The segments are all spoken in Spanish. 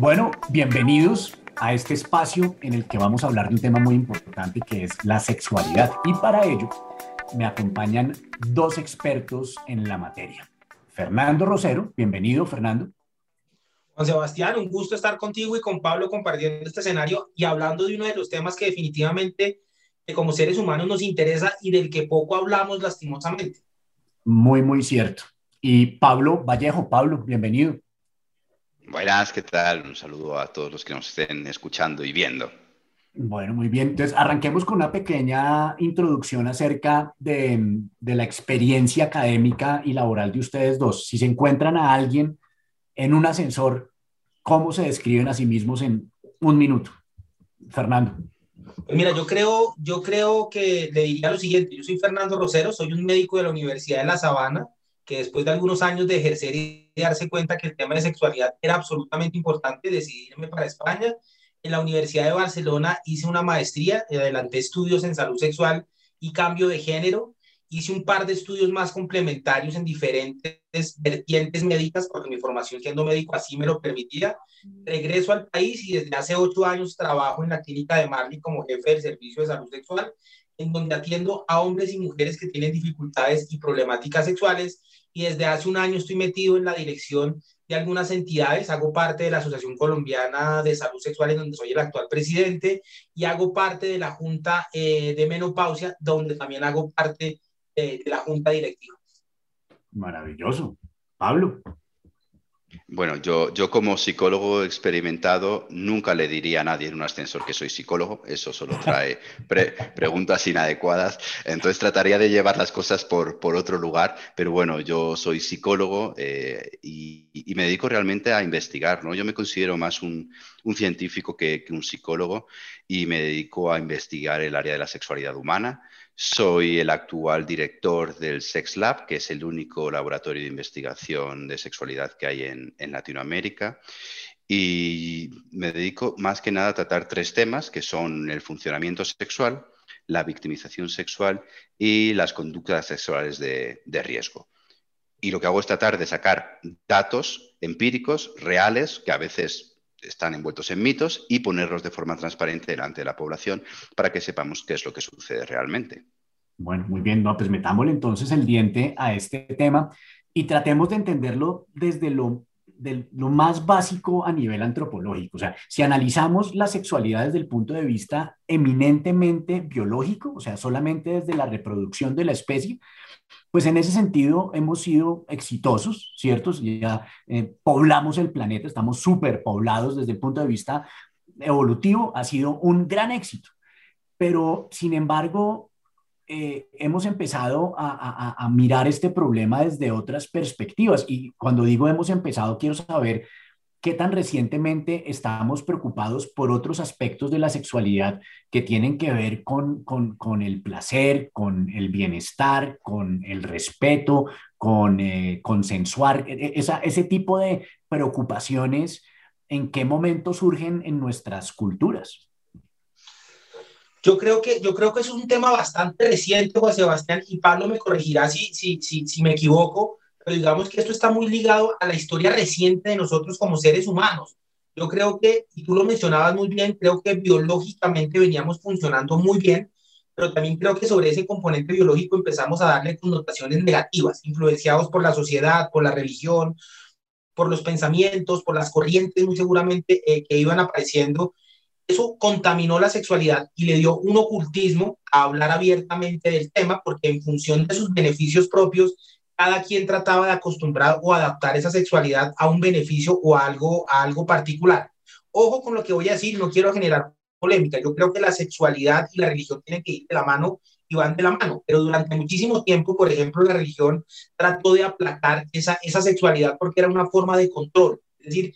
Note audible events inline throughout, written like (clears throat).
Bueno, bienvenidos a este espacio en el que vamos a hablar de un tema muy importante que es la sexualidad. Y para ello me acompañan dos expertos en la materia. Fernando Rosero, bienvenido Fernando. Juan Sebastián, un gusto estar contigo y con Pablo compartiendo este escenario y hablando de uno de los temas que definitivamente como seres humanos nos interesa y del que poco hablamos lastimosamente. Muy, muy cierto. Y Pablo Vallejo, Pablo, bienvenido. Buenas, ¿qué tal? Un saludo a todos los que nos estén escuchando y viendo. Bueno, muy bien. Entonces, arranquemos con una pequeña introducción acerca de, de, la experiencia académica y laboral de ustedes dos. Si se encuentran a alguien en un ascensor, ¿cómo se describen a sí mismos en un minuto? Fernando. Pues mira, yo creo, yo creo que le diría lo siguiente. Yo soy Fernando Rosero, soy un médico de la Universidad de La Sabana que después de algunos años de ejercer y de darse cuenta que el tema de sexualidad era absolutamente importante, decidí irme para España. En la Universidad de Barcelona hice una maestría, adelanté estudios en salud sexual y cambio de género. Hice un par de estudios más complementarios en diferentes vertientes médicas, porque mi formación siendo médico así me lo permitía. Regreso al país y desde hace ocho años trabajo en la clínica de Marley como jefe del servicio de salud sexual, en donde atiendo a hombres y mujeres que tienen dificultades y problemáticas sexuales y desde hace un año estoy metido en la dirección de algunas entidades, hago parte de la Asociación Colombiana de Salud Sexual, en donde soy el actual presidente, y hago parte de la Junta eh, de Menopausia, donde también hago parte de la Junta Directiva. Maravilloso. Pablo. Bueno, yo, yo como psicólogo experimentado nunca le diría a nadie en un ascensor que soy psicólogo, eso solo (laughs) trae preguntas inadecuadas, entonces trataría de llevar las cosas por, por otro lugar, pero bueno, yo soy psicólogo eh, y, me dedico realmente a investigar, ¿no? Yo me considero más un, un científico que, que un psicólogo y me dedico a investigar el área de la sexualidad humana, soy el actual director del Sex Lab, que es el único laboratorio de investigación de sexualidad que hay en, Latinoamérica. Y me dedico más que nada a tratar tres temas, que son el funcionamiento sexual, la victimización sexual y las conductas sexuales de, de riesgo. Y lo que hago es tratar de sacar datos empíricos, reales, que a veces están envueltos en mitos y ponerlos de forma transparente delante de la población para que sepamos qué es lo que sucede realmente. Bueno, muy bien, no, pues metámosle entonces el diente a este tema y tratemos de entenderlo desde lo, lo más básico a nivel antropológico. O sea, si analizamos la sexualidad desde el punto de vista eminentemente biológico, o sea, solamente desde la reproducción de la especie, pues en ese sentido hemos sido exitosos, ¿cierto? Ya eh, poblamos el planeta, estamos súper poblados desde el punto de vista evolutivo, ha sido un gran éxito. Pero, sin embargo, eh, hemos empezado a, mirar este problema desde otras perspectivas. Y cuando digo hemos empezado, quiero saber qué tan recientemente estamos preocupados por otros aspectos de la sexualidad que tienen que ver con, el placer, con el bienestar, con el respeto, con eh, consensuar, e, e, ese tipo de preocupaciones, ¿en qué momento surgen en nuestras culturas? Yo creo que, yo creo que es un tema bastante reciente, Juan Sebastián, y Pablo me corregirá si, si, si, si me equivoco, digamos que esto está muy ligado a la historia reciente de nosotros como seres humanos. Yo creo que, y tú lo mencionabas muy bien, creo que biológicamente veníamos funcionando muy bien, pero también creo que sobre ese componente biológico empezamos a darle connotaciones negativas, influenciados por la sociedad, por la religión, por los pensamientos, por las corrientes muy seguramente eh, que iban apareciendo. Eso contaminó la sexualidad y le dio un ocultismo a hablar abiertamente del tema, porque en función de sus beneficios propios cada quien trataba de acostumbrar o adaptar esa sexualidad a un beneficio o algo, a algo particular. Ojo con lo que voy a decir, no quiero generar polémica. Yo creo que la sexualidad y la religión tienen que ir de la mano y van de la mano, pero durante muchísimo tiempo, por ejemplo, la religión trató de aplacar esa, esa sexualidad porque era una forma de control. Es decir,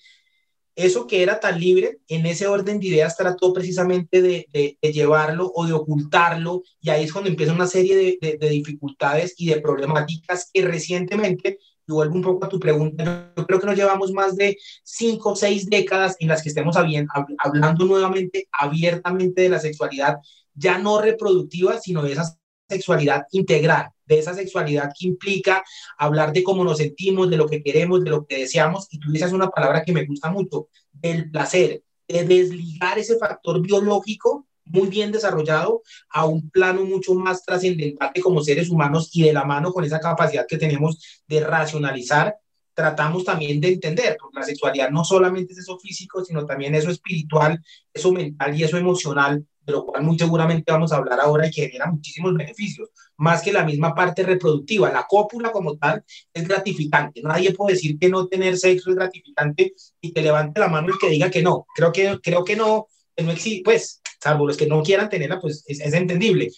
eso que era tan libre, en ese orden de ideas trató precisamente de, llevarlo o de ocultarlo, y ahí es cuando empieza una serie de, de, dificultades y de problemáticas que recientemente, y vuelvo un poco a tu pregunta, yo creo que nos llevamos más de cinco o seis décadas en las que estemos hablando nuevamente abiertamente de la sexualidad, ya no reproductiva, sino de esa sexualidad integral, de esa sexualidad que implica hablar de cómo nos sentimos, de lo que queremos, de lo que deseamos, y tú dices una palabra que me gusta mucho, del placer, de desligar ese factor biológico muy bien desarrollado a un plano mucho más trascendental como seres humanos y de la mano con esa capacidad que tenemos de racionalizar, tratamos también de entender, porque la sexualidad no solamente es eso físico, sino también eso espiritual, eso mental y eso emocional, de lo cual muy seguramente vamos a hablar ahora y que genera muchísimos beneficios, más que la misma parte reproductiva. La cópula como tal es gratificante. Nadie puede decir que no tener sexo es gratificante y que levante la mano el que diga que no. Creo que, creo que no, que no existe, pues, salvo los que no quieran tenerla, pues es, es entendible.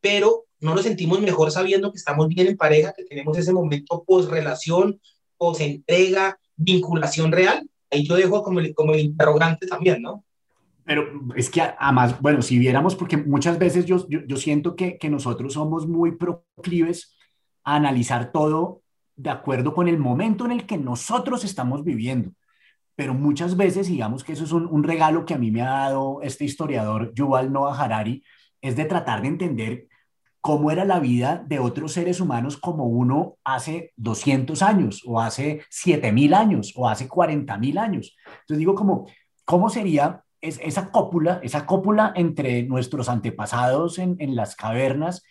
Pero no nos sentimos mejor sabiendo que estamos bien en pareja, que tenemos ese momento post-relación, post-entrega, vinculación real. Ahí yo dejo como como el interrogante también, ¿no? Pero es que además, bueno, si viéramos, porque muchas veces yo, yo, siento que, que, nosotros somos muy proclives a analizar todo de acuerdo con el momento en el que nosotros estamos viviendo. Pero muchas veces, digamos que eso es un, regalo que a mí me ha dado este historiador Yuval Noah Harari, es de tratar de entender cómo era la vida de otros seres humanos como uno hace 200 años, o hace 7000 años, o hace 40000 años. Entonces digo como, ¿cómo sería es, esa cópula, esa cópula entre nuestros antepasados en, en, las cavernas,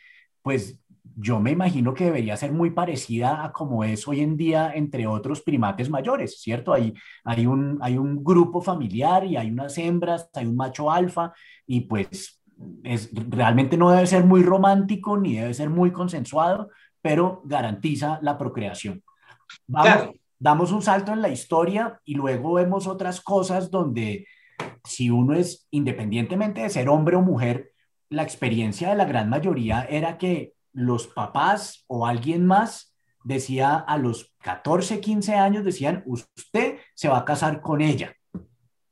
pues yo me imagino que debería ser muy parecida a como es hoy en día entre otros primates mayores, ¿cierto? Hay, hay, un, hay un grupo familiar y hay unas hembras, hay un macho alfa y pues es, realmente no debe ser muy romántico ni debe ser muy consensuado, pero garantiza la procreación. Vamos, Damos un salto en la historia y luego vemos otras cosas donde si uno es, independientemente de ser hombre o mujer, la experiencia de la gran mayoría era que los papás o alguien más decía a los 14, 15 años, decían, usted se va a casar con ella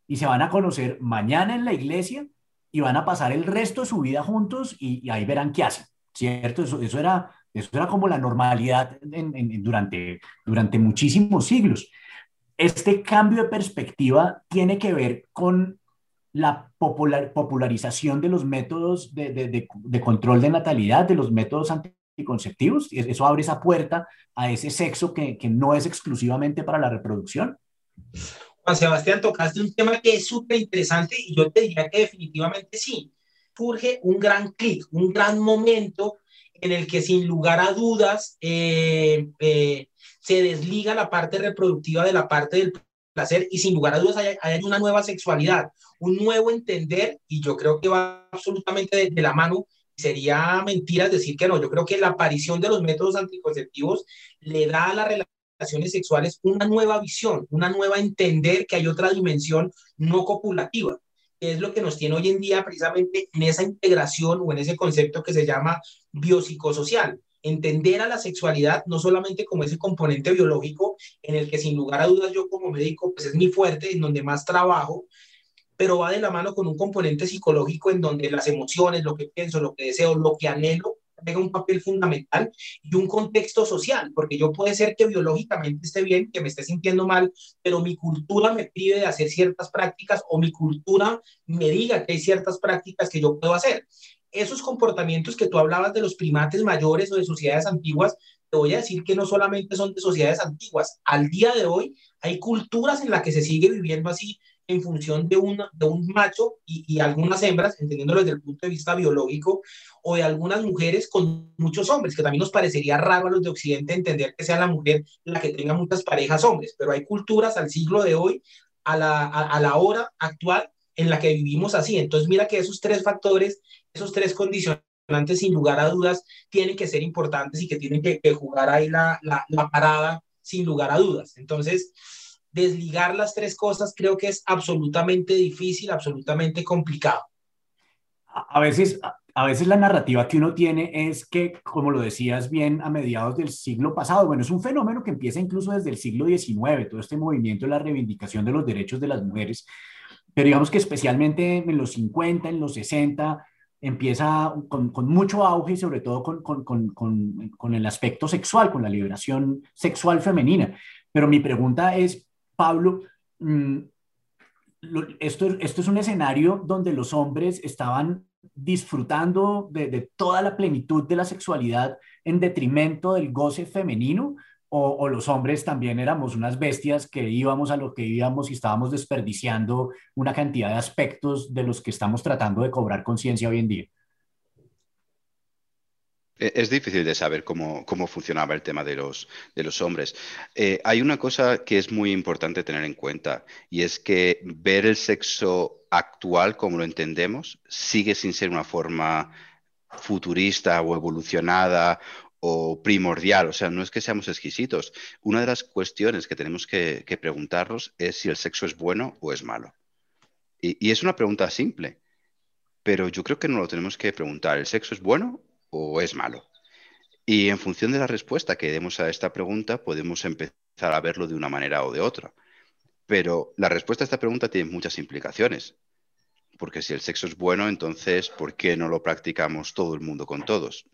y se van a conocer mañana en la iglesia y van a pasar el resto de su vida juntos y, ahí verán qué hacen, ¿cierto? Eso, eso, era, eso era como la normalidad durante, durante muchísimos siglos. Este cambio de perspectiva tiene que ver con la popularización de los métodos de, control de natalidad, de los métodos anticonceptivos. Eso abre esa puerta a ese sexo que, no es exclusivamente para la reproducción. Juan Sebastián, tocaste un tema que es súper interesante y yo te diría que definitivamente sí. Surge un gran clic, un gran momento en el que sin lugar a dudas eh, eh, se desliga la parte reproductiva de la parte del placer y sin lugar a dudas hay, una nueva sexualidad, un nuevo entender y yo creo que va absolutamente de, la mano. Sería mentira decir que no. Yo creo que la aparición de los métodos anticonceptivos le da a las relaciones sexuales una nueva visión, una nueva entender que hay otra dimensión no copulativa que es lo que nos tiene hoy en día precisamente en esa integración o en ese concepto que se llama biopsicosocial entender a la sexualidad no solamente como ese componente biológico en el que sin lugar a dudas yo como médico pues es mi fuerte, en donde más trabajo, pero va de la mano con un componente psicológico en donde las emociones, lo que pienso, lo que deseo, lo que anhelo, tenga un papel fundamental y un contexto social, porque yo puede ser que biológicamente esté bien, que me esté sintiendo mal, pero mi cultura me prive de hacer ciertas prácticas o mi cultura me diga que hay ciertas prácticas que yo puedo hacer esos comportamientos que tú hablabas de los primates mayores o de sociedades antiguas, te voy a decir que no solamente son de sociedades antiguas. Al día de hoy hay culturas en las que se sigue viviendo así en función de, una, de un macho y, y, algunas hembras, entendiéndolo desde el punto de vista biológico, o de algunas mujeres con muchos hombres, que también nos parecería raro a los de Occidente entender que sea la mujer la que tenga muchas parejas hombres, pero hay culturas al siglo de hoy, a la, a, a la hora actual, en la que vivimos así. Entonces, mira que esos tres factores, esos tres condicionantes, sin lugar a dudas, tienen que ser importantes y que tienen que, jugar ahí la, la, la, parada, sin lugar a dudas. Entonces, desligar las tres cosas creo que es absolutamente difícil, absolutamente complicado. A veces, a veces la narrativa que uno tiene es que, como lo decías bien, a mediados del siglo pasado, bueno, es un fenómeno que empieza incluso desde el siglo XIX, todo este movimiento de la reivindicación de los derechos de las mujeres, pero digamos que especialmente en los 50, en los 60, empieza con, con mucho auge, sobre todo con, con, con, el aspecto sexual, con la liberación sexual femenina. Pero mi pregunta es, Pablo, mm, esto, esto es un escenario donde los hombres estaban disfrutando de, de, toda la plenitud de la sexualidad en detrimento del goce femenino, o, los hombres también éramos unas bestias que íbamos a lo que íbamos y estábamos desperdiciando una cantidad de aspectos de los que estamos tratando de cobrar conciencia hoy en día. E-, es difícil de saber cómo, cómo funcionaba el tema de los, de los hombres. Eh, hay una cosa que es muy importante tener en cuenta y es que ver el sexo actual como lo entendemos sigue sin ser una forma futurista o evolucionada o primordial. O sea, no es que seamos exquisitos. Una de las cuestiones que tenemos que, preguntarnos es si el sexo es bueno o es malo. Y, y es una pregunta simple, pero yo creo que no lo tenemos que preguntar. ¿El sexo es bueno o es malo? Y en función de la respuesta que demos a esta pregunta, podemos empezar a verlo de una manera o de otra. Pero la respuesta a esta pregunta tiene muchas implicaciones. Porque si el sexo es bueno, entonces, ¿por qué no lo practicamos todo el mundo con todos?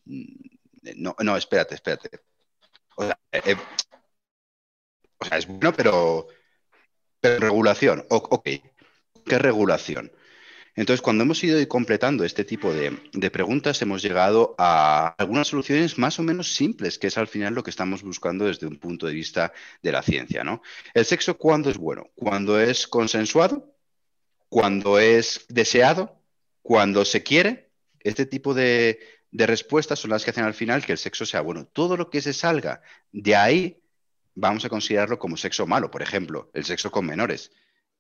Mm, no, no espérate, espérate. O sea, eh, eh, o sea es bueno, pero, pero regulación. O, ok, ¿qué regulación? Entonces, cuando hemos ido completando este tipo de, preguntas, hemos llegado a algunas soluciones más o menos simples, que es al final lo que estamos buscando desde un punto de vista de la ciencia. ¿no? ¿El sexo cuándo es bueno? Cuando es consensuado, cuando es deseado, cuando se quiere. Este tipo de, de respuestas son las que hacen al final que el sexo sea bueno. Todo lo que se salga de ahí, vamos a considerarlo como sexo malo. Por ejemplo, el sexo con menores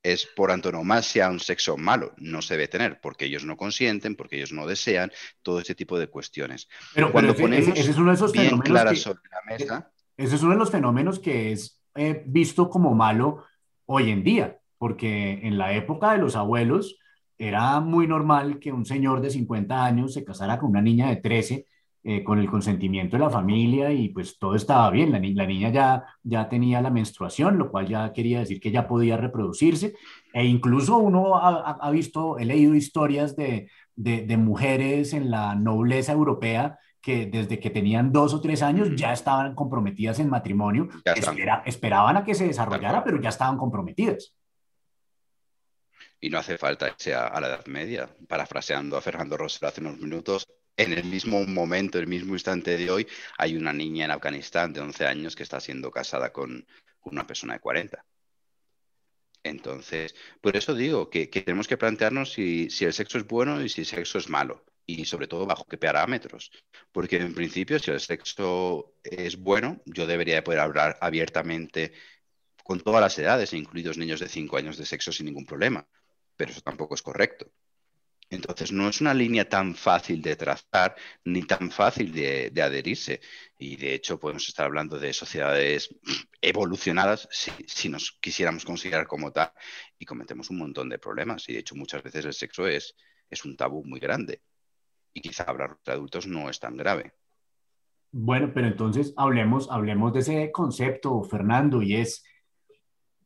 es por antonomasia un sexo malo, no se debe tener, porque ellos no consienten, porque ellos no desean, todo ese tipo de cuestiones. Pero cuando ponemos ese, es uno de esos bien claras sobre la mesa. Ese es uno de los fenómenos que es eh, visto como malo hoy en día, porque en la época de los abuelos era muy normal que un señor de 50 años se casara con una niña de 13 eh, con el consentimiento de la familia y pues todo estaba bien. La, la, niña ya, ya tenía la menstruación, lo cual ya quería decir que ya podía reproducirse. E incluso uno ha, ha visto, he leído historias de, de, de, mujeres en la nobleza europea que desde que tenían dos o tres años ya estaban comprometidas en matrimonio. Espera, esperaban a que se desarrollara, pero ya estaban comprometidas. Y no hace falta irse a, a la Edad Media. Parafraseando a Fernando Rosero hace unos minutos, en el mismo momento, el mismo instante de hoy, hay una niña en Afganistán de 11 años que está siendo casada con una persona de 40. Entonces, por eso digo que, tenemos que plantearnos si, el sexo es bueno y si el sexo es malo. Y sobre todo bajo qué parámetros. Porque en principio, si el sexo es bueno, yo debería de poder hablar abiertamente con todas las edades, incluidos niños de 5 años de sexo sin ningún problema. Pero eso tampoco es correcto. Entonces, no es una línea tan fácil de trazar ni tan fácil de, adherirse. Y de hecho, podemos estar hablando de sociedades evolucionadas si, nos quisiéramos considerar como tal y cometemos un montón de problemas. Y de hecho, muchas veces el sexo es, es un tabú muy grande. Y quizá hablar de adultos no es tan grave. Bueno, pero entonces hablemos, hablemos de ese concepto, Fernando, y es,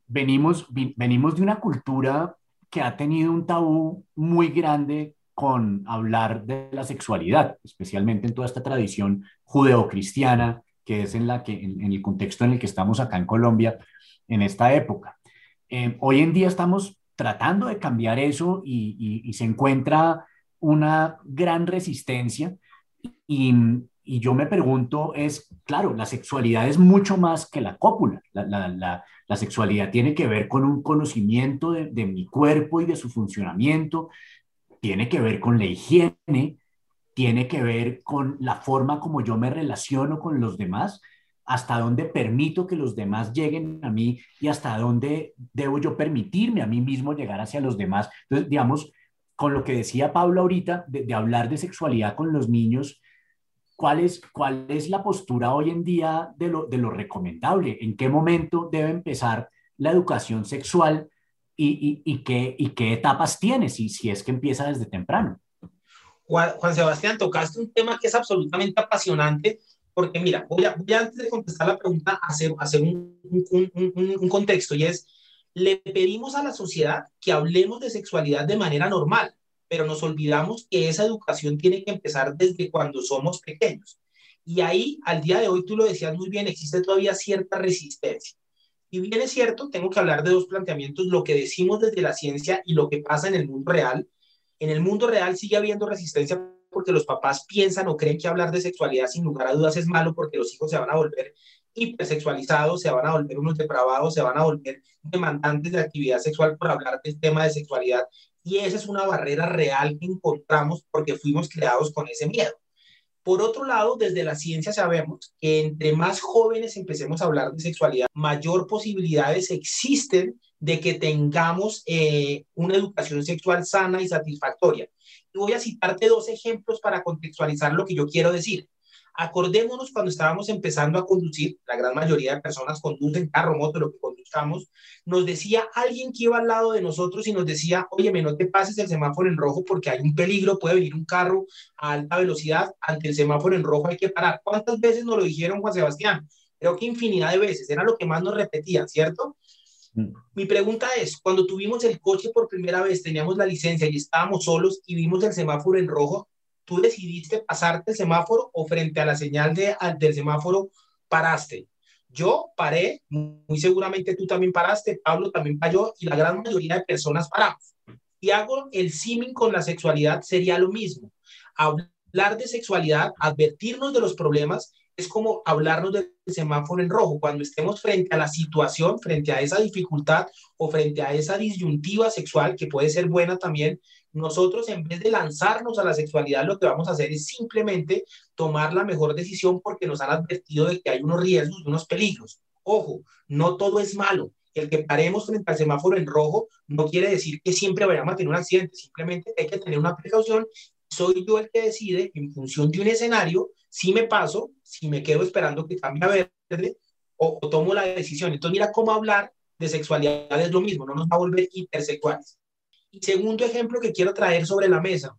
venimos, venimos de una cultura que ha tenido un tabú muy grande con hablar de la sexualidad, especialmente en toda esta tradición judeocristiana, que es en, la que, en, el contexto en el que estamos acá en Colombia en esta época. Eh, hoy en día estamos tratando de cambiar eso y, y, se encuentra una gran resistencia y, y, yo me pregunto es, claro, la sexualidad es mucho más que la cópula. La, la, la, sexualidad tiene que ver con un conocimiento de, de, mi cuerpo y de su funcionamiento, tiene que ver con la higiene, tiene que ver con la forma como yo me relaciono con los demás, hasta dónde permito que los demás lleguen a mí y hasta dónde debo yo permitirme a mí mismo llegar hacia los demás. Entonces, digamos, con lo que decía Pablo ahorita, de hablar de sexualidad con los niños, ¿Cuál es, ¿Cuál es la postura hoy en día de lo, de lo recomendable? ¿En qué momento debe empezar la educación sexual y, y, qué, y qué etapas tiene, si, si es que empieza desde temprano? Juan, Sebastián, tocaste un tema que es absolutamente apasionante, porque mira, voy, a, voy a antes de contestar la pregunta, hacer, hacer un, un, un, un contexto, y es, le pedimos a la sociedad que hablemos de sexualidad de manera normal pero nos olvidamos que esa educación tiene que empezar desde cuando somos pequeños. Y ahí, al día de hoy, tú lo decías muy bien, existe todavía cierta resistencia. Y bien es cierto, tengo que hablar de dos planteamientos, lo que decimos desde la ciencia y lo que pasa en el mundo real. En el mundo real sigue habiendo resistencia porque los papás piensan o creen que hablar de sexualidad sin lugar a dudas es malo porque los hijos se van a volver hipersexualizados, se van a volver unos depravados, se van a volver demandantes de actividad sexual por hablar del tema de sexualidad. Y esa es una barrera real que encontramos porque fuimos creados con ese miedo. Por otro lado, desde la ciencia sabemos que entre más jóvenes empecemos a hablar de sexualidad, mayor posibilidades existen de que tengamos eh, una educación sexual sana y satisfactoria. Y voy a citarte dos ejemplos para contextualizar lo que yo quiero decir. Acordémonos cuando estábamos empezando a conducir, la gran mayoría de personas conducen carro, moto, lo que conduzcamos, nos decía alguien que iba al lado de nosotros y nos decía, oye, no te pases el semáforo en rojo porque hay un peligro, puede venir un carro a alta velocidad, ante el semáforo en rojo hay que parar. ¿Cuántas veces nos lo dijeron, Juan Sebastián? Creo que infinidad de veces, era lo que más nos repetían, ¿cierto? Mm. Mi pregunta es, cuando tuvimos el coche por primera vez, teníamos la licencia y estábamos solos y vimos el semáforo en rojo, tú decidiste pasarte el semáforo o frente a la señal de, del semáforo paraste. Yo paré, muy seguramente tú también paraste, Pablo también paró y la gran mayoría de personas paramos. Y hago el símil con la sexualidad, sería lo mismo. Hablar de sexualidad, advertirnos de los problemas, es como hablarnos del semáforo en rojo. Cuando estemos frente a la situación, frente a esa dificultad o frente a esa disyuntiva sexual, que puede ser buena también, nosotros en vez de lanzarnos a la sexualidad, lo que vamos a hacer es simplemente tomar la mejor decisión porque nos han advertido de que hay unos riesgos y unos peligros. Ojo, no todo es malo. El que paremos frente al semáforo en rojo no quiere decir que siempre vayamos a tener un accidente, simplemente hay que tener una precaución. Soy yo el que decide en función de un escenario si me paso, si me quedo esperando que cambie a verde o, tomo la decisión. Entonces mira cómo hablar de sexualidad es lo mismo, no nos va a volver intersexuales. Y segundo ejemplo que quiero traer sobre la mesa,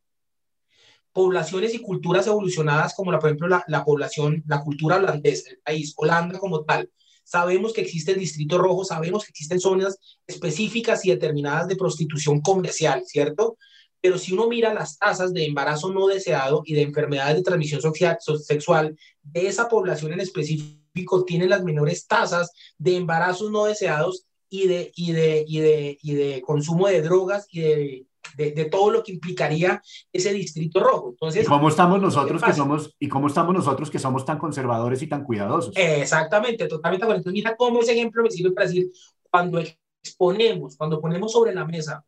poblaciones y culturas evolucionadas como la, por ejemplo la, la población, la cultura holandesa, el país, Holanda como tal. Sabemos que existe el Distrito Rojo, sabemos que existen zonas específicas y determinadas de prostitución comercial, ¿cierto? Pero si uno mira las tasas de embarazo no deseado y de enfermedades de transmisión social, sexual de esa población en específico, tienen las menores tasas de embarazos no deseados y de, y de, y de, y de consumo de drogas y de, de, todo lo que implicaría ese distrito rojo. Entonces, ¿Y cómo estamos nosotros que somos y cómo estamos nosotros que somos tan conservadores y tan cuidadosos? Exactamente, totalmente. Entonces, mira cómo ese ejemplo me sirve para decir cuando exponemos, cuando ponemos sobre la mesa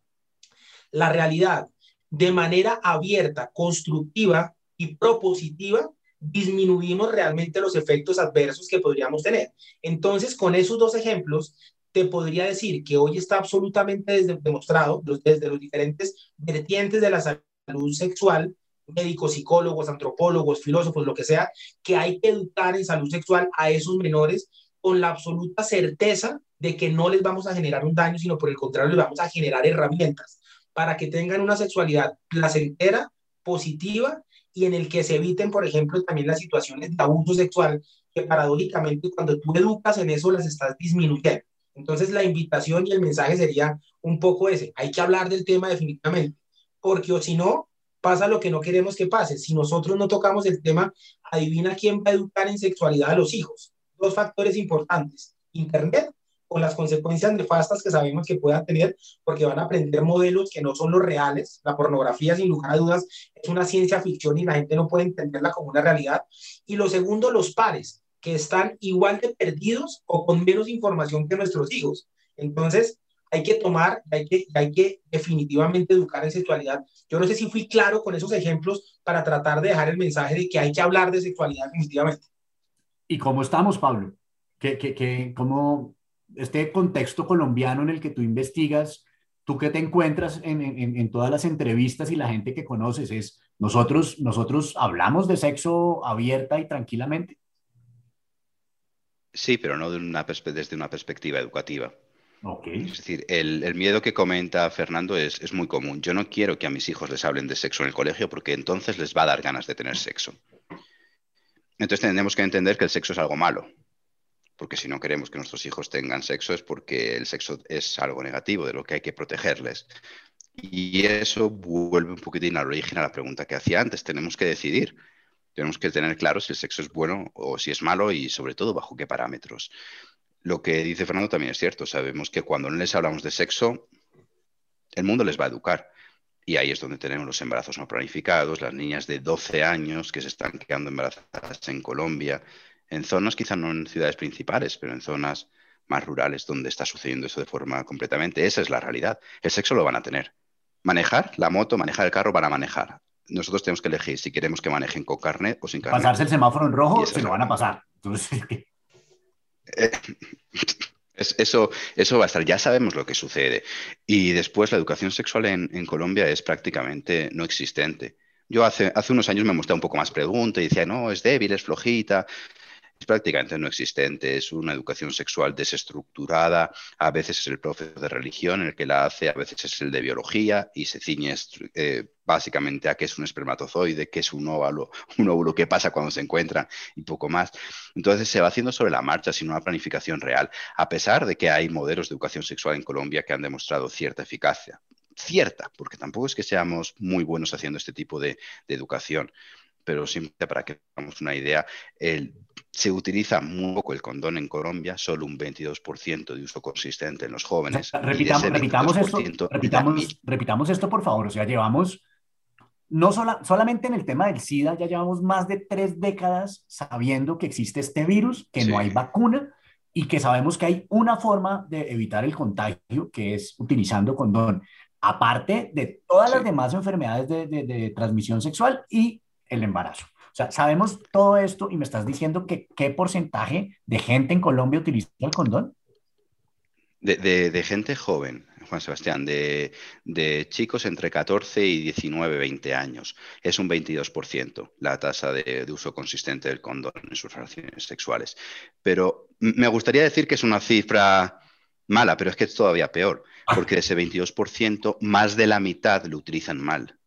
la realidad de manera abierta, constructiva y propositiva, disminuimos realmente los efectos adversos que podríamos tener. Entonces, con esos dos ejemplos, te podría decir que hoy está absolutamente demostrado desde los diferentes vertientes de la salud sexual, médicos, psicólogos, antropólogos, filósofos, lo que sea, que hay que educar en salud sexual a esos menores con la absoluta certeza de que no les vamos a generar un daño, sino por el contrario, les vamos a generar herramientas para que tengan una sexualidad placentera, positiva y en el que se eviten, por ejemplo, también las situaciones de abuso sexual, que paradójicamente cuando tú educas en eso las estás disminuyendo. Entonces la invitación y el mensaje sería un poco ese, hay que hablar del tema definitivamente, porque o si no, pasa lo que no queremos que pase. Si nosotros no tocamos el tema, adivina quién va a educar en sexualidad a los hijos. Dos factores importantes, Internet con las consecuencias nefastas que sabemos que pueda tener, porque van a aprender modelos que no son los reales. La pornografía, sin lugar a dudas, es una ciencia ficción y la gente no puede entenderla como una realidad. Y lo segundo, los pares que están igual de perdidos o con menos información que nuestros hijos. Entonces, hay que tomar, hay que, hay que definitivamente educar en sexualidad. Yo no sé si fui claro con esos ejemplos para tratar de dejar el mensaje de que hay que hablar de sexualidad definitivamente. ¿Y cómo estamos, Pablo? ¿Qué, qué, qué, cómo este contexto colombiano en el que tú investigas, tú qué te encuentras en, en, en, todas las entrevistas y la gente que conoces es, nosotros, nosotros hablamos de sexo abierta y tranquilamente. Sí, pero no de una desde una perspectiva educativa. Okay. Es decir, el, el, miedo que comenta Fernando es, es, muy común. Yo no quiero que a mis hijos les hablen de sexo en el colegio porque entonces les va a dar ganas de tener sexo. Entonces tenemos que entender que el sexo es algo malo, porque si no queremos que nuestros hijos tengan sexo es porque el sexo es algo negativo, de lo que hay que protegerles. Y eso vuelve un poquitín al origen a la pregunta que hacía antes. Tenemos que decidir tenemos que tener claro si el sexo es bueno o si es malo y sobre todo bajo qué parámetros. lo que dice Fernando también es cierto. Sabemos que cuando no les hablamos de sexo, el mundo les va a educar. Y ahí es donde tenemos los embarazos no planificados, las niñas de 12 años que se están quedando embarazadas en Colombia, en zonas quizá no en ciudades principales, pero en zonas más rurales donde está sucediendo eso de forma completamente. Esa es la realidad. El sexo lo van a tener. Manejar la moto, manejar el carro van a manejar. Nosotros tenemos que elegir si queremos que manejen con carne o sin carne. Pasarse el semáforo en rojo, se lo van a pasar. Entonces, (laughs) eh, eso, eso va a estar, ya sabemos lo que sucede. Y después la educación sexual en, Colombia es prácticamente no existente. Yo hace, hace unos años me mostré un poco más pregunta y decía, no, es débil, es flojita prácticamente no existente, es una educación sexual desestructurada, a veces es el profesor de religión el que la hace, a veces es el de biología y se ciñe eh, básicamente a qué es un espermatozoide, qué es un óvulo, (laughs) un óvulo, qué pasa cuando se encuentran y poco más. Entonces se va haciendo sobre la marcha sin una planificación real, a pesar de que hay modelos de educación sexual en Colombia que han demostrado cierta eficacia. Cierta, porque tampoco es que seamos muy buenos haciendo este tipo de, de educación pero simplemente para que tengamos una idea, el se utiliza muy poco el condón en Colombia, solo un 22% de uso consistente en los jóvenes. repitamos, repitamos, esto, repitamos, esto, por favor. O sea, llevamos, no solamente en el tema del SIDA, ya llevamos más de tres décadas sabiendo que existe este virus, que no hay vacuna y que sabemos que hay una forma de evitar el contagio, que es utilizando condón, aparte de todas las demás enfermedades de transmisión sexual y el embarazo sea, sabemos todo esto y me estás diciendo que qué porcentaje de gente en Colombia utiliza el condón. De, gente joven, Juan Sebastián, de, chicos entre 14 y 19, 20 años. Es un 22% la tasa de, uso consistente del condón en sus relaciones sexuales. Pero me gustaría decir que es una cifra mala, pero es que es todavía peor, porque de ese 22%, más de la mitad lo utilizan mal.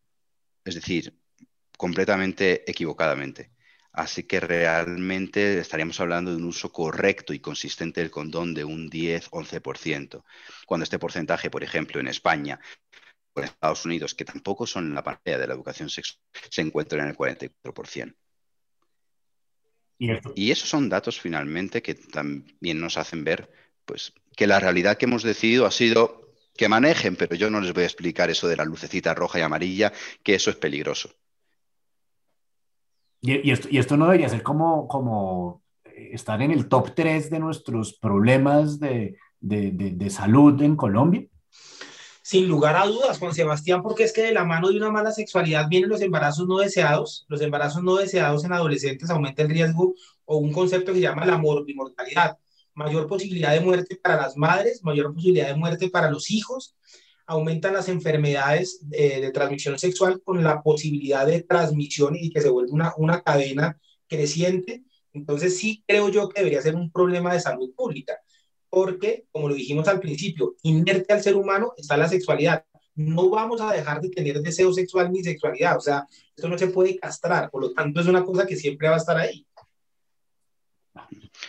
Es decir, completamente equivocadamente. Así que realmente estaríamos hablando de un uso correcto y consistente del condón de un 10-11%, cuando este porcentaje, por ejemplo, en España o en Estados Unidos, que tampoco son la pantalla de la educación sexual, se encuentra en el 44%. Y, esos son datos finalmente que también nos hacen ver pues, que la realidad que hemos decidido ha sido que manejen, pero yo no les voy a explicar eso de la lucecita roja y amarilla, que eso es peligroso. Y, esto, no debería ser como, eh, estar en el top 3 de nuestros problemas de, salud en Colombia. Sin lugar a dudas, Juan Sebastián, porque es que de la mano de una mala sexualidad vienen los embarazos no deseados. Los embarazos no deseados en adolescentes aumenta el riesgo o un concepto que se llama la mortalidad. Mayor posibilidad de muerte para las madres, mayor posibilidad de muerte para los hijos aumentan las enfermedades de, transmisión sexual con la posibilidad de transmisión y que se vuelve una, una cadena creciente. Entonces sí creo yo que debería ser un problema de salud pública, porque, como lo dijimos al principio, inerte al ser humano está la sexualidad. No vamos a dejar de tener deseo sexual ni sexualidad, o sea, esto no se puede castrar, por lo tanto es una cosa que siempre va a estar ahí.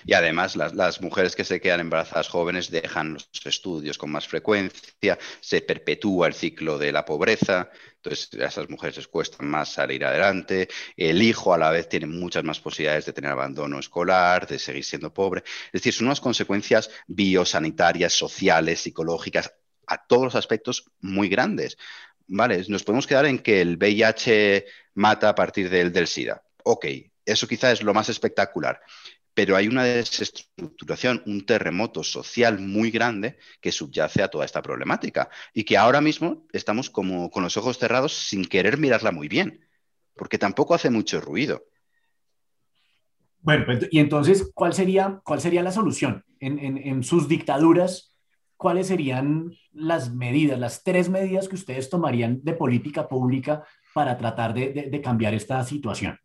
Y además las, mujeres que se quedan embarazadas jóvenes dejan los estudios con más frecuencia, se perpetúa el ciclo de la pobreza, entonces a esas mujeres les cuesta más salir adelante, el hijo a la vez tiene muchas más posibilidades de tener abandono escolar, de seguir siendo pobre, es decir, son unas consecuencias biosanitarias, sociales, psicológicas, a todos los aspectos muy grandes. Vale, nos podemos quedar en que el VIH mata a partir del, del SIDA. Ok, eso quizá es lo más espectacular pero hay una desestructuración, un terremoto social muy grande que subyace a toda esta problemática y que ahora mismo estamos como con los ojos cerrados sin querer mirarla muy bien, porque tampoco hace mucho ruido. Bueno, pues, y entonces, ¿cuál sería, cuál sería la solución? En, sus dictaduras, ¿cuáles serían las medidas, las tres medidas que ustedes tomarían de política pública para tratar de cambiar esta situación?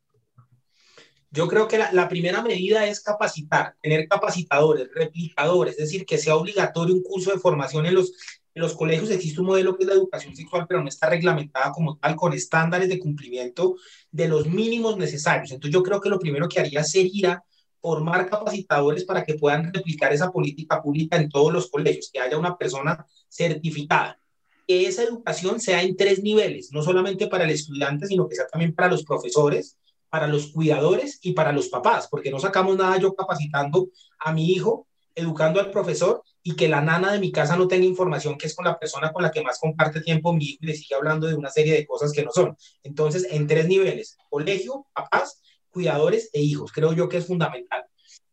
Yo creo que la, primera medida es capacitar, tener capacitadores, replicadores, es decir, que sea obligatorio un curso de formación en los, en los colegios. Existe un modelo que es la educación sexual, pero no está reglamentada como tal, con estándares de cumplimiento de los mínimos necesarios. Entonces yo creo que lo primero que haría sería formar capacitadores para que puedan replicar esa política pública en todos los colegios, que haya una persona certificada. Que esa educación sea en tres niveles, no solamente para el estudiante, sino que sea también para los profesores, para los cuidadores y para los papás, porque no sacamos nada yo capacitando a mi hijo educando al profesor y que la nana de mi casa no tenga información que es con la persona con la que más comparte tiempo mi hijo y le sigue hablando de una serie de cosas que no son. Entonces, en tres niveles, colegio, papás, cuidadores e hijos, creo yo que es fundamental.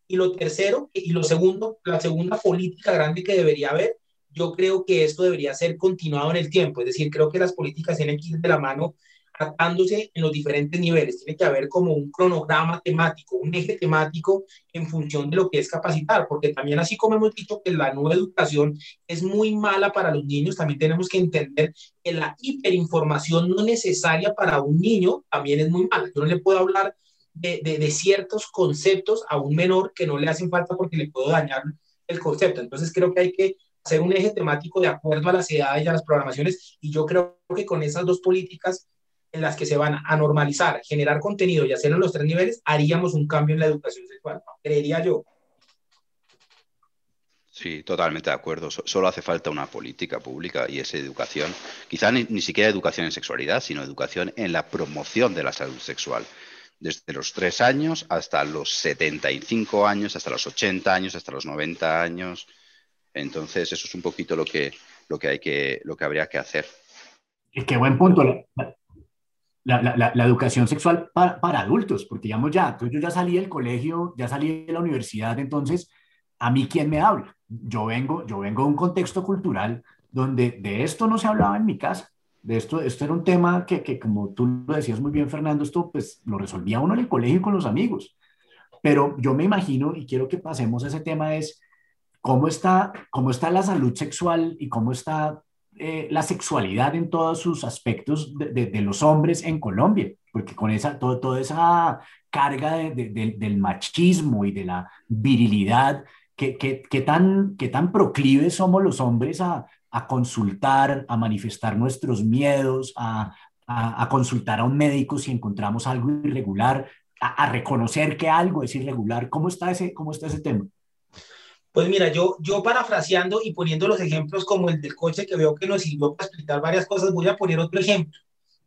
Y lo tercero, y lo segundo, la segunda política grande que debería haber, yo creo que esto debería ser continuado en el tiempo, es decir, creo que las políticas tienen que ir de la mano tratándose en los diferentes niveles. Tiene que haber como un cronograma temático, un eje temático en función de lo que es capacitar, porque también así como hemos dicho que la nueva educación es muy mala para los niños, también tenemos que entender que la hiperinformación no necesaria para un niño también es muy mala. Yo no le puedo hablar de, de, de ciertos conceptos a un menor que no le hacen falta porque le puedo dañar el concepto. Entonces creo que hay que hacer un eje temático de acuerdo a las edades y a las programaciones y yo creo que con esas dos políticas en las que se van a normalizar, generar contenido y hacerlo en los tres niveles, haríamos un cambio en la educación sexual, creería yo. Sí, totalmente de acuerdo. Solo hace falta una política pública y es educación, quizá ni, ni, siquiera educación en sexualidad, sino educación en la promoción de la salud sexual. Desde los tres años hasta los 75 años, hasta los 80 años, hasta los 90 años. Entonces, eso es un poquito lo que, lo que, hay que, lo que habría que hacer. Qué buen punto la, la, la, educación sexual para, para, adultos, porque digamos ya, yo ya salí del colegio, ya salí de la universidad, entonces, ¿a mí quién me habla? Yo vengo, yo vengo de un contexto cultural donde de esto no se hablaba en mi casa. De esto, esto era un tema que, que, como tú lo decías muy bien, Fernando, esto pues lo resolvía uno en el colegio con los amigos. Pero yo me imagino, y quiero que pasemos a ese tema, es cómo está, cómo está la salud sexual y cómo está eh, la sexualidad en todos sus aspectos de, los hombres en Colombia, porque con esa, todo, toda esa carga de, del machismo y de la virilidad, ¿qué, qué, qué tan, qué tan proclives somos los hombres a, a consultar, a manifestar nuestros miedos, a, a, a, consultar a un médico si encontramos algo irregular, a, reconocer que algo es irregular? ¿Cómo está ese, cómo está ese tema? Pues mira, yo, yo parafraseando y poniendo los ejemplos como el del coche que veo que nos sirvió para explicar varias cosas, voy a poner otro ejemplo.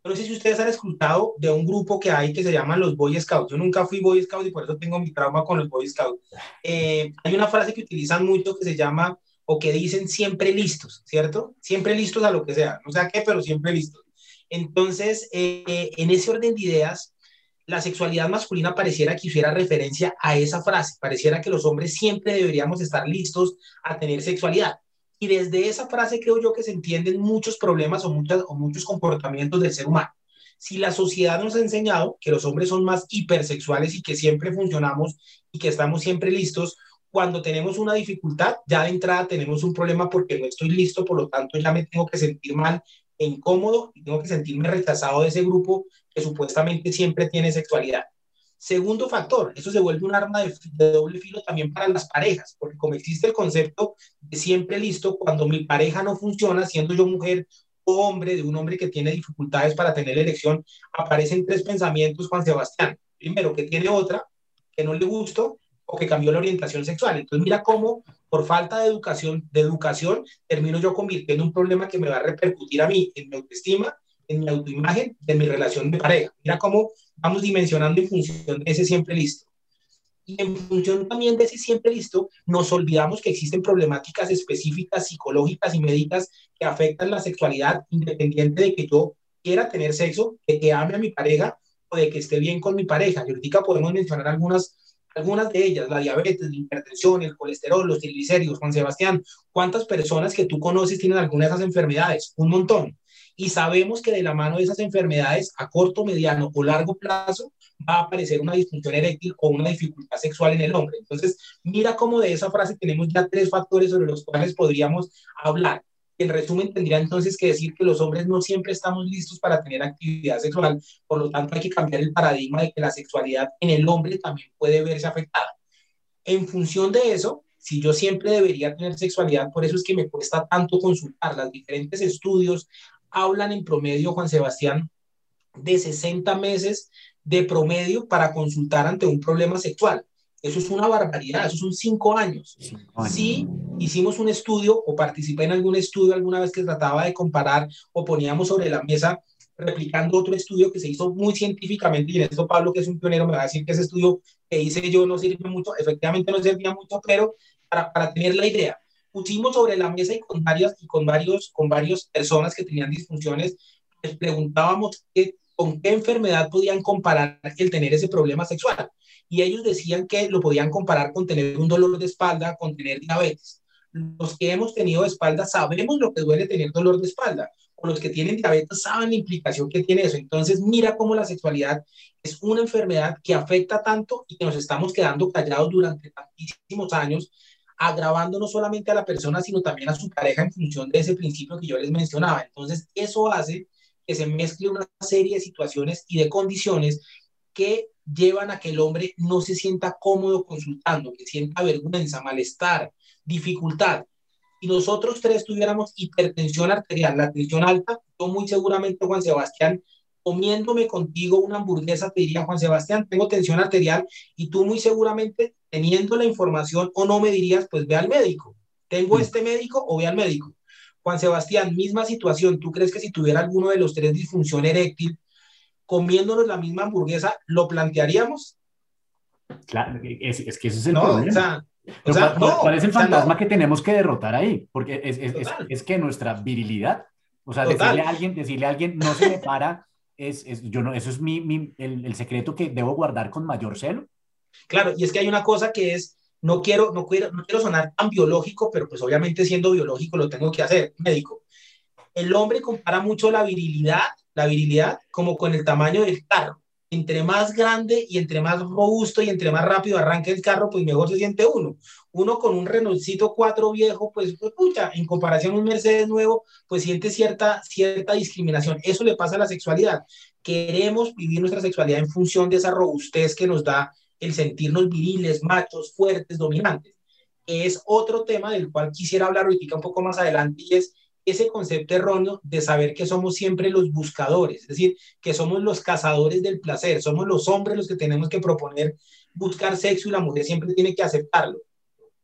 No sé si ustedes han escuchado de un grupo que hay que se llama los Boy Scouts. Yo nunca fui Boy Scout y por eso tengo mi trauma con los Boy Scouts. Eh, hay una frase que utilizan mucho que se llama, o que dicen siempre listos, ¿cierto? Siempre listos a lo que sea. No sé a qué, pero siempre listos. Entonces, eh, en ese orden de ideas, la sexualidad masculina pareciera que hiciera referencia a esa frase, pareciera que los hombres siempre deberíamos estar listos a tener sexualidad. Y desde esa frase creo yo que se entienden muchos problemas o, muchas, o muchos comportamientos del ser humano. Si la sociedad nos ha enseñado que los hombres son más hipersexuales y que siempre funcionamos y que estamos siempre listos, cuando tenemos una dificultad, ya de entrada tenemos un problema porque no estoy listo, por lo tanto ya me tengo que sentir mal e incómodo y tengo que sentirme rechazado de ese grupo que supuestamente siempre tiene sexualidad. Segundo factor, eso se vuelve un arma de, doble filo también para las parejas, porque como existe el concepto de siempre listo, cuando mi pareja no funciona, siendo yo mujer o hombre, de un hombre que tiene dificultades para tener elección, aparecen tres pensamientos, Juan Sebastián. Primero, que tiene otra, que no le gustó o que cambió la orientación sexual. Entonces, mira cómo por falta de educación, de educación, termino yo convirtiendo un problema que me va a repercutir a mí en mi autoestima en mi autoimagen de mi relación de pareja. Mira cómo vamos dimensionando en función de ese siempre listo. Y en función también de ese siempre listo, nos olvidamos que existen problemáticas específicas, psicológicas y médicas que afectan la sexualidad, independiente de que yo quiera tener sexo, de que ame a mi pareja o de que esté bien con mi pareja. Y ahorita podemos mencionar algunas, algunas de ellas, la diabetes, la hipertensión, el colesterol, los triglicéridos. Juan Sebastián, ¿cuántas personas que tú conoces tienen alguna de esas enfermedades? Un montón y sabemos que de la mano de esas enfermedades a corto, mediano o largo plazo va a aparecer una disfunción eréctil o una dificultad sexual en el hombre. Entonces, mira cómo de esa frase tenemos ya tres factores sobre los cuales podríamos hablar. En resumen, tendría entonces que decir que los hombres no siempre estamos listos para tener actividad sexual, por lo tanto hay que cambiar el paradigma de que la sexualidad en el hombre también puede verse afectada. En función de eso, si yo siempre debería tener sexualidad, por eso es que me cuesta tanto consultar los diferentes estudios, hablan en promedio, Juan Sebastián, de 60 meses de promedio para consultar ante un problema sexual. Eso es una barbaridad, eso son cinco años. Si hicimos un estudio o participé en algún estudio alguna vez que trataba de comparar o poníamos sobre la mesa replicando otro estudio que se hizo muy científicamente, y en esto Pablo, que es un pionero, me va a decir que ese estudio que hice yo no sirve mucho, efectivamente no servía mucho, pero para, para tener la idea, pusimos sobre la mesa y con varias y con varios con varias personas que tenían disfunciones les preguntábamos qué, con qué enfermedad podían comparar el tener ese problema sexual y ellos decían que lo podían comparar con tener un dolor de espalda, con tener diabetes. Los que hemos tenido espalda sabemos lo que duele tener dolor de espalda, o los que tienen diabetes saben la implicación que tiene eso. Entonces, mira cómo la sexualidad es una enfermedad que afecta tanto y que nos estamos quedando callados durante tantísimos años, agravando no solamente a la persona, sino también a su pareja en función de ese principio que yo les mencionaba. Entonces, eso hace que se mezcle una serie de situaciones y de condiciones que llevan a que el hombre no se sienta cómodo consultando, que sienta vergüenza, malestar, dificultad. Si nosotros tres tuviéramos hipertensión arterial, la tensión alta, yo muy seguramente, Juan Sebastián, comiéndome contigo una hamburguesa, te diría, Juan Sebastián, tengo tensión arterial, y tú muy seguramente, teniendo la información o no me dirías, pues ve al médico. Tengo este médico o ve al médico. Juan Sebastián, misma situación, ¿tú crees que si tuviera alguno de los tres disfunción eréctil, comiéndonos la misma hamburguesa, ¿lo plantearíamos? Claro, es, es que ese es el problema. O sea, ¿cuál, es el fantasma que tenemos que derrotar ahí? Porque es, es, es, que nuestra virilidad, o sea, decirle a alguien, decirle a alguien, no se me para, es, yo no, eso es mi, mi el, el, secreto que debo guardar con mayor celo. Claro, y es que hay una cosa que es, no quiero, no quiero, no quiero sonar tan biológico, pero pues obviamente siendo biológico lo tengo que hacer, médico. El hombre compara mucho la virilidad la virilidad como con el tamaño del carro. Entre más grande y entre más robusto y entre más rápido arranque el carro, pues mejor se siente uno. Uno con un Renaultcito 4 viejo, pues, pues pucha, en comparación a un Mercedes nuevo, pues siente cierta, cierta discriminación. Eso le pasa a la sexualidad. Queremos vivir nuestra sexualidad en función de esa robustez que nos da el sentirnos viriles, machos, fuertes, dominantes. Es otro tema del cual quisiera hablar ahorita un poco más adelante y es ese concepto erróneo de saber que somos siempre los buscadores, es decir, que somos los cazadores del placer, somos los hombres los que tenemos que proponer buscar sexo y la mujer siempre tiene que aceptarlo.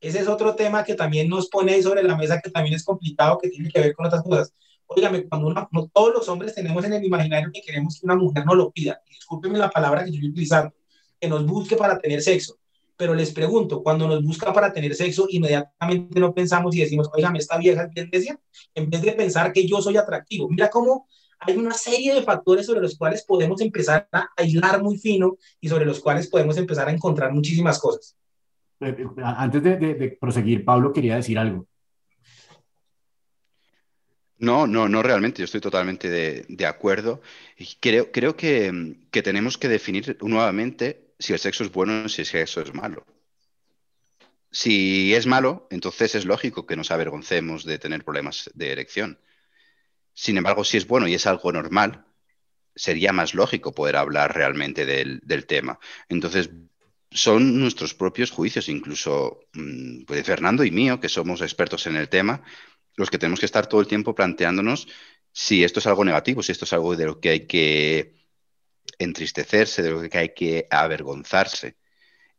Ese es otro tema que también nos pone ahí sobre la mesa, que también es complicado, que tiene que ver con otras cosas. Óigame, cuando no todos los hombres tenemos en el imaginario que queremos que una mujer nos lo pida, discúlpenme la palabra que yo estoy utilizando, que nos busque para tener sexo pero les pregunto, cuando nos busca para tener sexo, inmediatamente no pensamos y decimos, oigan, esta vieja es bien en vez de pensar que yo soy atractivo. Mira cómo hay una serie de factores sobre los cuales podemos empezar a aislar muy fino y sobre los cuales podemos empezar a encontrar muchísimas cosas. Eh, eh, antes de, proseguir, Pablo quería decir algo. No, no, no realmente, yo estoy totalmente de, acuerdo. Creo, creo que, que, tenemos que definir nuevamente si el sexo es bueno, si el sexo es malo. Si es malo, entonces es lógico que nos avergoncemos de tener problemas de erección. Sin embargo, si es bueno y es algo normal, sería más lógico poder hablar realmente del, tema. Entonces, son nuestros propios juicios, incluso mm, pues, Fernando y mío, que somos expertos en el tema, los que tenemos que estar todo el tiempo planteándonos si esto es algo negativo, si esto es algo de lo que hay que entristecerse, de lo que hay que avergonzarse.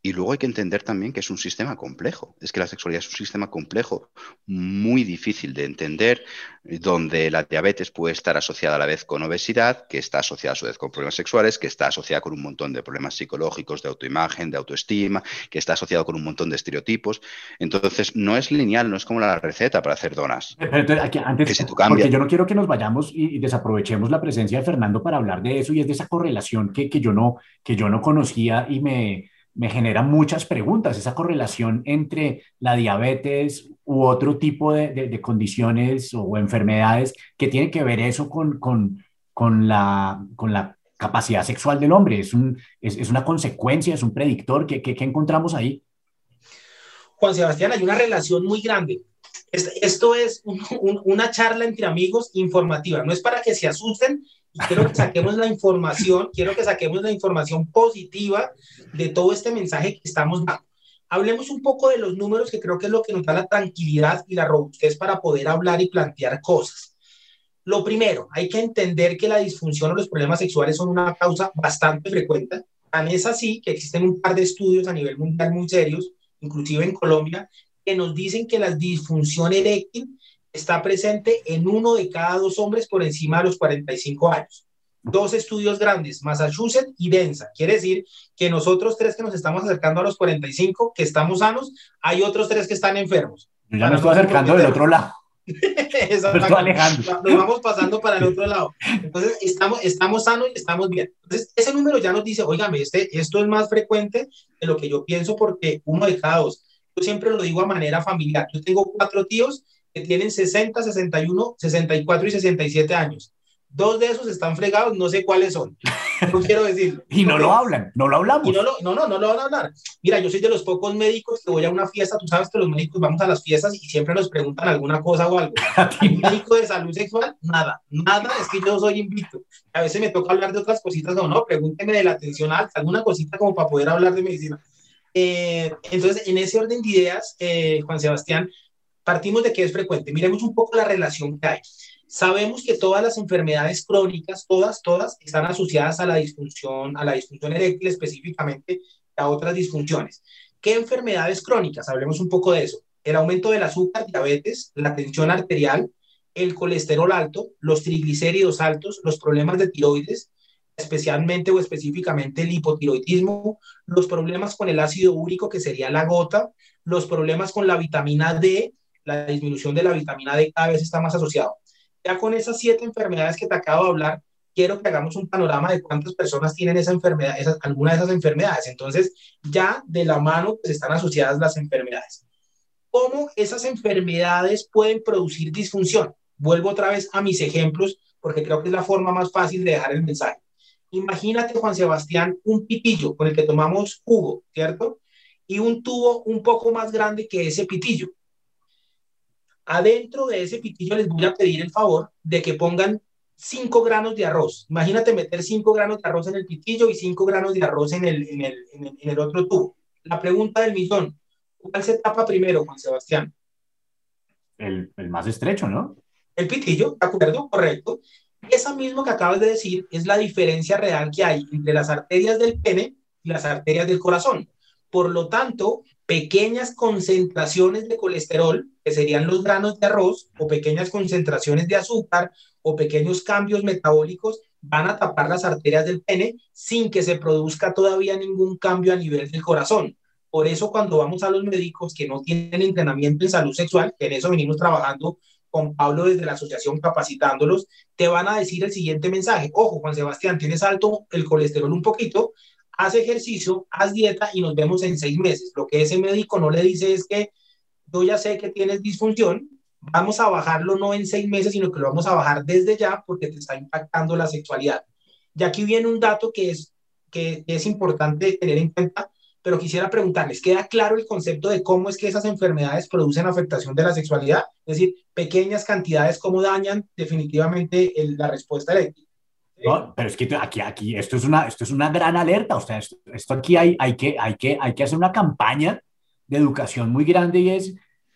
Y luego hay que entender también que es un sistema complejo. Es que la sexualidad es un sistema complejo, muy difícil de entender, donde la diabetes puede estar asociada a la vez con obesidad, que está asociada a su vez con problemas sexuales, que está asociada con un montón de problemas psicológicos, de autoimagen, de autoestima, que está asociado con un montón de estereotipos. Entonces, no es lineal, no es como la receta para hacer donas. Pero aquí, antes, si porque yo no quiero que nos vayamos y, desaprovechemos la presencia de Fernando para hablar de eso y es de esa correlación que, que, yo, no, que yo no conocía y me me genera muchas preguntas, esa correlación entre la diabetes u otro tipo de, condiciones o enfermedades que tiene que ver eso con, con, la, con la capacidad sexual del hombre. Es, un, es, una consecuencia, es un predictor. ¿Qué, qué, encontramos ahí? Juan Sebastián, hay una relación muy grande. Esto es una charla entre amigos informativa. No es para que se asusten quiero que saquemos la información, quiero que saquemos la información positiva de todo este mensaje que estamos dando. Hablemos un poco de los números, que creo que es lo que nos da la tranquilidad y la robustez para poder hablar y plantear cosas. Lo primero, hay que entender que la disfunción o los problemas sexuales son una causa bastante frecuente. Tan es así que existen un par de estudios a nivel mundial muy serios, inclusive en Colombia, que nos dicen que la disfunción eréctil está presente en uno de cada dos hombres por encima de los 45 años. dos estudios grandes, Massachusetts y Densa. Quiere decir que nosotros tres que nos estamos acercando a los 45, que estamos sanos, hay otros tres que están enfermos. Yo ya me estoy acercando del otro lado. (laughs) Nos vamos pasando para el otro lado. Entonces, estamos, estamos sanos y estamos bien. Entonces, ese número ya nos dice, oígame, este, esto es más frecuente de lo que yo pienso porque uno de cada dos. Yo siempre lo digo a manera familiar. Yo tengo cuatro tíos que tienen 60, 61, 64 y 67 años. Dos de esos están fregados, no sé cuáles son. No quiero decirlo. (laughs) y no lo hablan, no lo hablamos. no, no, no, no lo van a hablar. Mira, yo soy de los pocos médicos que voy a una fiesta. Tú sabes que los médicos vamos a las fiestas y siempre nos preguntan alguna cosa o algo. (laughs) Un médico de salud sexual, nada, nada, es que yo soy invito. A veces me toca hablar de otras cositas o no, pregúnteme de la atención alta, alguna cosita como para poder hablar de medicina. Eh, entonces, en ese orden de ideas, eh, Juan Sebastián, partimos de que es frecuente. Miremos un poco la relación que hay. Sabemos que todas las enfermedades crónicas, todas, todas, están asociadas a la disfunción, a la disfunción eréctil específicamente, a otras disfunciones. ¿Qué enfermedades crónicas? Hablemos un poco de eso. El aumento del azúcar, diabetes, la tensión arterial, el colesterol alto, los triglicéridos altos, los problemas de tiroides, especialmente o específicamente el hipotiroidismo, los problemas con el ácido úrico, que sería la gota, los problemas con la vitamina D, la disminución de la vitamina D cada vez está más asociado. Ya con esas siete enfermedades que te acabo de hablar, quiero que hagamos un panorama de cuántas personas tienen esa enfermedad, alguna de esas enfermedades. Entonces, ya de la mano pues, están asociadas las enfermedades. ¿Cómo esas enfermedades pueden producir disfunción? Vuelvo otra vez a mis ejemplos porque creo que es la forma más fácil de dejar el mensaje. Imagínate, Juan Sebastián, un pitillo con el que tomamos jugo, ¿cierto? Y un tubo un poco más grande que ese pitillo adentro de ese pitillo les voy a pedir el favor de que pongan 5 granos de arroz. Imagínate meter 5 granos de arroz en el pitillo y 5 granos de arroz en el, en, el, en, el, otro tubo. La pregunta del millón, ¿cuál se tapa primero, Juan Sebastián? El, el más estrecho, ¿no? El pitillo, ¿de acuerdo? Correcto. Esa mismo que acabas de decir es la diferencia real que hay entre las arterias del pene y las arterias del corazón. Por lo tanto, pequeñas concentraciones de colesterol, que serían los granos de arroz, o pequeñas concentraciones de azúcar, o pequeños cambios metabólicos, van a tapar las arterias del pene sin que se produzca todavía ningún cambio a nivel del corazón. Por eso cuando vamos a los médicos que no tienen entrenamiento en salud sexual, que en eso venimos trabajando con Pablo desde la asociación capacitándolos, te van a decir el siguiente mensaje. Ojo, Juan Sebastián, tienes alto el colesterol un poquito, haz ejercicio, haz dieta y nos vemos en seis meses. Lo que ese médico no le dice es que yo ya sé que tienes disfunción, vamos a bajarlo no en seis meses, sino que lo vamos a bajar desde ya porque te está impactando la sexualidad. Y aquí viene un dato que es, que es importante tener en cuenta, pero quisiera preguntarles, ¿queda claro el concepto de cómo es que esas enfermedades producen afectación de la sexualidad? Es decir, pequeñas cantidades, ¿cómo dañan definitivamente la respuesta eléctrica? Pero es que aquí, aquí, esto es una, esto es una gran alerta. O sea, esto, aquí hay, hay, que, hay, que, hay que hacer una campaña de educación muy grande y es,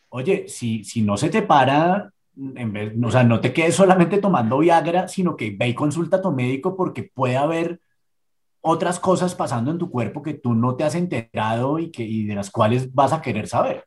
oye, si, si no se te para, en vez, o sea, no te quedes solamente tomando Viagra, sino que ve y consulta a tu médico porque puede haber otras cosas pasando en tu cuerpo que tú no te has enterado y, que, y de las cuales vas a querer saber.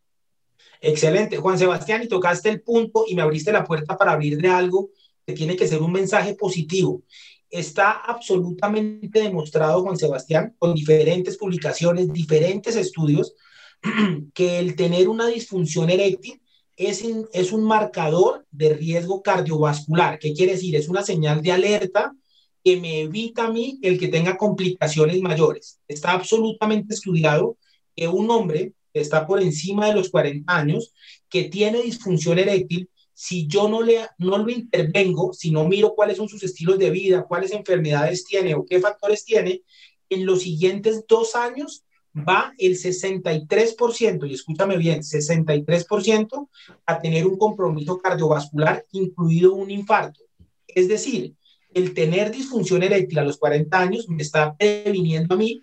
Excelente, Juan Sebastián, y tocaste el punto y me abriste la puerta para abrir de algo que tiene que ser un mensaje positivo está absolutamente demostrado, Juan Sebastián, con diferentes publicaciones, diferentes estudios, (clears throat) que el tener una disfunción eréctil es, es un marcador de riesgo cardiovascular. ¿Qué quiere decir? Es una señal de alerta que me evita a mí el que tenga complicaciones mayores. Está absolutamente estudiado que un hombre que está por encima de los 40 años, que tiene disfunción eréctil, si yo no, le, no lo intervengo, si no miro cuáles son sus estilos de vida, cuáles enfermedades tiene o qué factores tiene, en los siguientes dos años va el 63%, y escúchame bien, 63% a tener un compromiso cardiovascular, incluido un infarto. Es decir, el tener disfunción eréctil a los 40 años me está previniendo a mí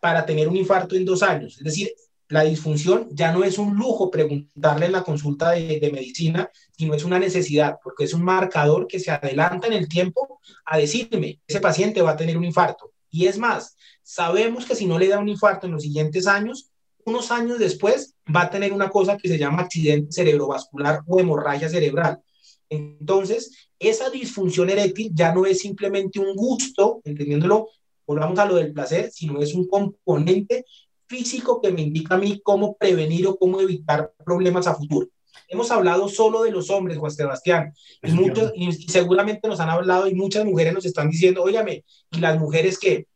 para tener un infarto en dos años. Es decir, la disfunción ya no es un lujo preguntarle en la consulta de, medicina, sino es una necesidad, porque es un marcador que se adelanta en el tiempo a decirme, ese paciente va a tener un infarto. Y es más, sabemos que si no le da un infarto en los siguientes años, unos años después va a tener una cosa que se llama accidente cerebrovascular o hemorragia cerebral. Entonces, esa disfunción eréctil ya no es simplemente un gusto, entendiéndolo, volvamos a lo del placer, sino es un componente físico que me indica a mí cómo prevenir o cómo evitar problemas a futuro. Hemos hablado solo de los hombres, Juan Sebastián, y, muchos, y seguramente nos han hablado y muchas mujeres nos están diciendo, óigame, y las mujeres que,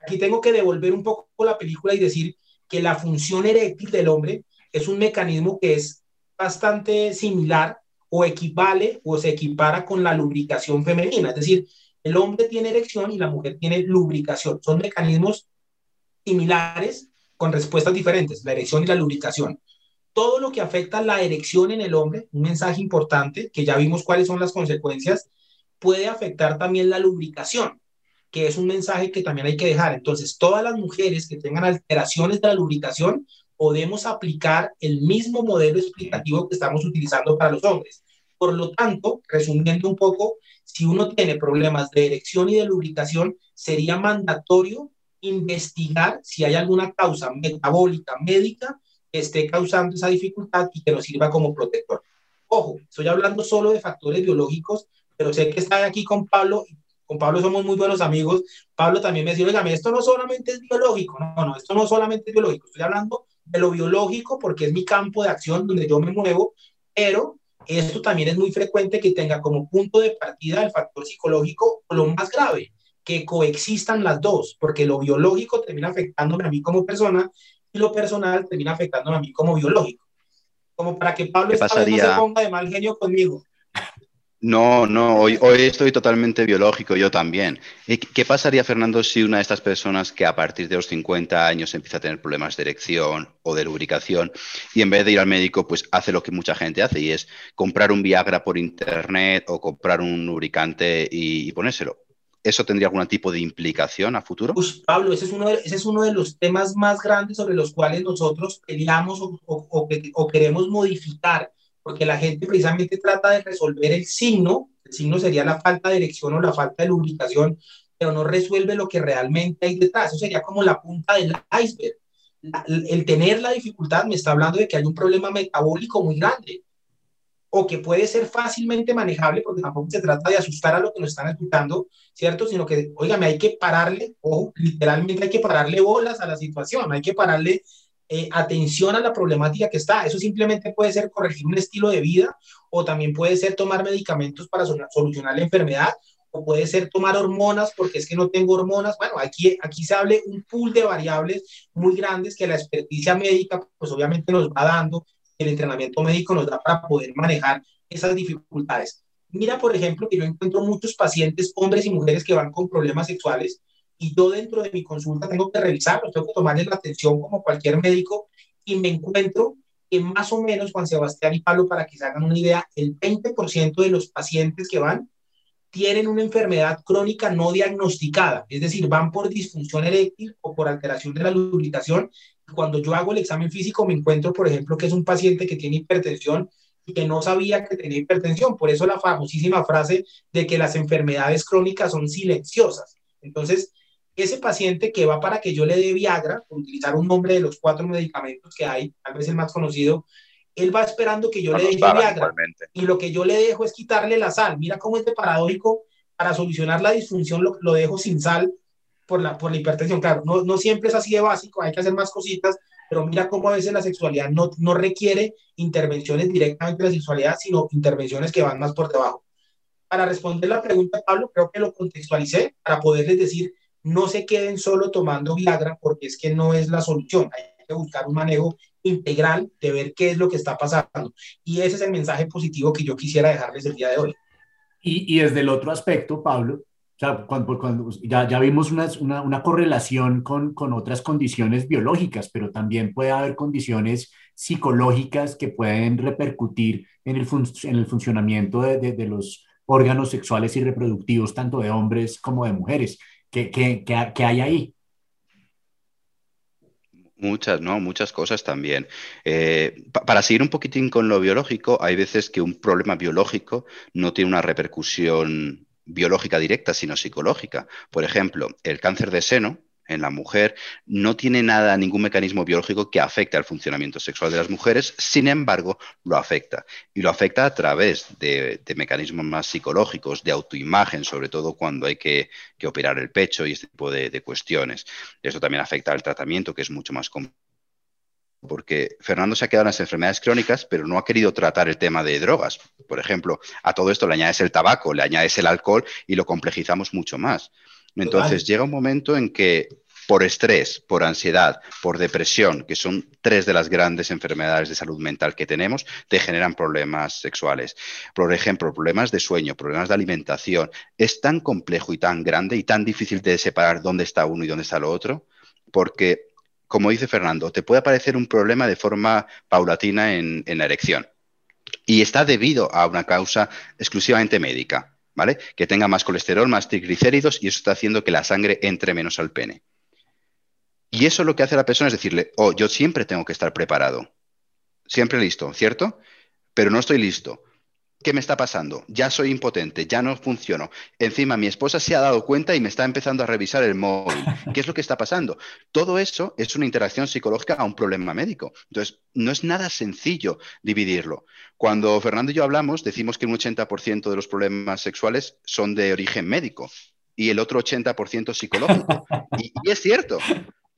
aquí tengo que devolver un poco la película y decir que la función eréctil del hombre es un mecanismo que es bastante similar o equivale o se equipara con la lubricación femenina. Es decir, el hombre tiene erección y la mujer tiene lubricación. Son mecanismos similares con respuestas diferentes, la erección y la lubricación. Todo lo que afecta la erección en el hombre, un mensaje importante, que ya vimos cuáles son las consecuencias, puede afectar también la lubricación, que es un mensaje que también hay que dejar. Entonces, todas las mujeres que tengan alteraciones de la lubricación podemos aplicar el mismo modelo explicativo que estamos utilizando para los hombres. Por lo tanto, resumiendo un poco, si uno tiene problemas de erección y de lubricación, sería mandatorio investigar si hay alguna causa metabólica médica que esté causando esa dificultad y que nos sirva como protector. Ojo, estoy hablando solo de factores biológicos, pero sé que está aquí con Pablo con Pablo somos muy buenos amigos. Pablo también me decía, oiga, esto no solamente es biológico, no, no, esto no solamente es biológico, estoy hablando de lo biológico porque es mi campo de acción donde yo me muevo, pero esto también es muy frecuente que tenga como punto de partida el factor psicológico o lo más grave, que coexistan las dos, porque lo biológico termina afectándome a mí como persona y lo personal termina afectándome a mí como biológico. Como para que Pablo esta vez no se ponga de mal genio conmigo. No, no, hoy, hoy estoy totalmente biológico, yo también. ¿Qué pasaría, Fernando, si una de estas personas que a partir de los 50 años empieza a tener problemas de erección o de lubricación y en vez de ir al médico, pues hace lo que mucha gente hace y es comprar un Viagra por internet o comprar un lubricante y, ponérselo? ¿Eso tendría algún tipo de implicación a futuro? Pues Pablo, ese es uno de, ese es uno de los temas más grandes sobre los cuales nosotros peleamos o, o queremos modificar porque la gente precisamente trata de resolver el signo, el signo sería la falta de erección o la falta de lubricación, pero no resuelve lo que realmente hay detrás. Eso sería como la punta del iceberg. El tener la dificultad me está hablando de que hay un problema metabólico muy grande o que puede ser fácilmente manejable, porque tampoco se trata de asustar a lo que nos están escuchando, ¿cierto? Sino que, oígame, hay que pararle, ojo, literalmente hay que pararle bolas a la situación, hay que pararle eh, atención a la problemática que está. Eso simplemente puede ser corregir un estilo de vida o también puede ser tomar medicamentos para solucionar la enfermedad o puede ser tomar hormonas porque es que no tengo hormonas. Bueno, aquí, aquí se hable un pool de variables muy grandes que la experticia médica pues obviamente nos va dando, el entrenamiento médico nos da para poder manejar esas dificultades. Mira, por ejemplo, que yo encuentro muchos pacientes, hombres y mujeres que van con problemas sexuales y yo dentro de mi consulta tengo que revisarlo, tengo que tomarle la atención como cualquier médico y me encuentro que más o menos, Juan Sebastián y Pablo, para que se hagan una idea, el 20% de los pacientes que van tienen una enfermedad crónica no diagnosticada, es decir, van por disfunción eréctil o por alteración de la lubricación. Cuando yo hago el examen físico me encuentro, por ejemplo, que es un paciente que tiene hipertensión y que no sabía que tenía hipertensión. Por eso la famosísima frase de que las enfermedades crónicas son silenciosas. Entonces, ese paciente que va para que yo le dé Viagra, por utilizar un nombre de los cuatro medicamentos que hay, tal vez el más conocido, él va esperando que yo le dé Viagra. Y lo que yo le dejo es quitarle la sal. Mira cómo este paradójico, para solucionar la disfunción, lo, dejo sin sal por la, por la hipertensión. Claro, no, no, siempre es así de básico, hay que hacer más cositas, pero mira cómo a veces la sexualidad no, no requiere intervenciones directamente de la sexualidad, sino intervenciones que van más por debajo. Para responder la pregunta, Pablo, creo que lo contextualicé para poderles decir no se queden solo tomando Viagra porque es que no es la solución. Hay que buscar un manejo integral de ver qué es lo que está pasando. Y ese es el mensaje positivo que yo quisiera dejarles el día de hoy. Y, desde el otro aspecto, Pablo, cuando, ya, vimos una, correlación con, otras condiciones biológicas, pero también puede haber condiciones psicológicas que pueden repercutir en el, en el funcionamiento de los órganos sexuales y reproductivos, tanto de hombres como de mujeres. ¿Qué, hay ahí? Muchas, ¿no? Muchas cosas también. Eh, para seguir un poquitín con lo biológico, hay veces que un problema biológico no tiene una repercusión biológica directa, sino psicológica. Por ejemplo, el cáncer de seno, en la mujer, no tiene nada, ningún mecanismo biológico que afecte al funcionamiento sexual de las mujeres, sin embargo, lo afecta. Y lo afecta a través de, mecanismos más psicológicos, de autoimagen, sobre todo cuando hay que, operar el pecho y este tipo de, de cuestiones. Eso también afecta al tratamiento, que es mucho más complejo porque Fernando se ha quedado en las enfermedades crónicas, pero no ha querido tratar el tema de drogas. Por ejemplo, a todo esto le añades el tabaco, le añades el alcohol y lo complejizamos mucho más. Entonces llega un momento en que por estrés, por ansiedad, por depresión, que son tres de las grandes enfermedades de salud mental que tenemos, te generan problemas sexuales. Por ejemplo, problemas de sueño, problemas de alimentación. Es tan complejo y tan grande y tan difícil de separar dónde está uno y dónde está lo otro, porque, como dice Fernando, te puede aparecer un problema de forma paulatina en, en la erección. Y está debido a una causa exclusivamente médica. ¿vale? Que tenga más colesterol, más triglicéridos y eso está haciendo que la sangre entre menos al pene. Y eso lo que hace la persona es decirle, oh, yo siempre tengo que estar preparado, siempre listo, ¿cierto? Pero no estoy listo. ¿Qué me está pasando? Ya soy impotente, ya no funciono. Encima, mi esposa se ha dado cuenta y me está empezando a revisar el móvil. (laughs) ¿Qué es lo que está pasando? Todo eso es una interacción psicológica a un problema médico. Entonces, no es nada sencillo dividirlo. Cuando Fernando y yo hablamos, decimos que un 80% de los problemas sexuales son de origen médico y el otro 80% psicológico. (laughs) y, y es cierto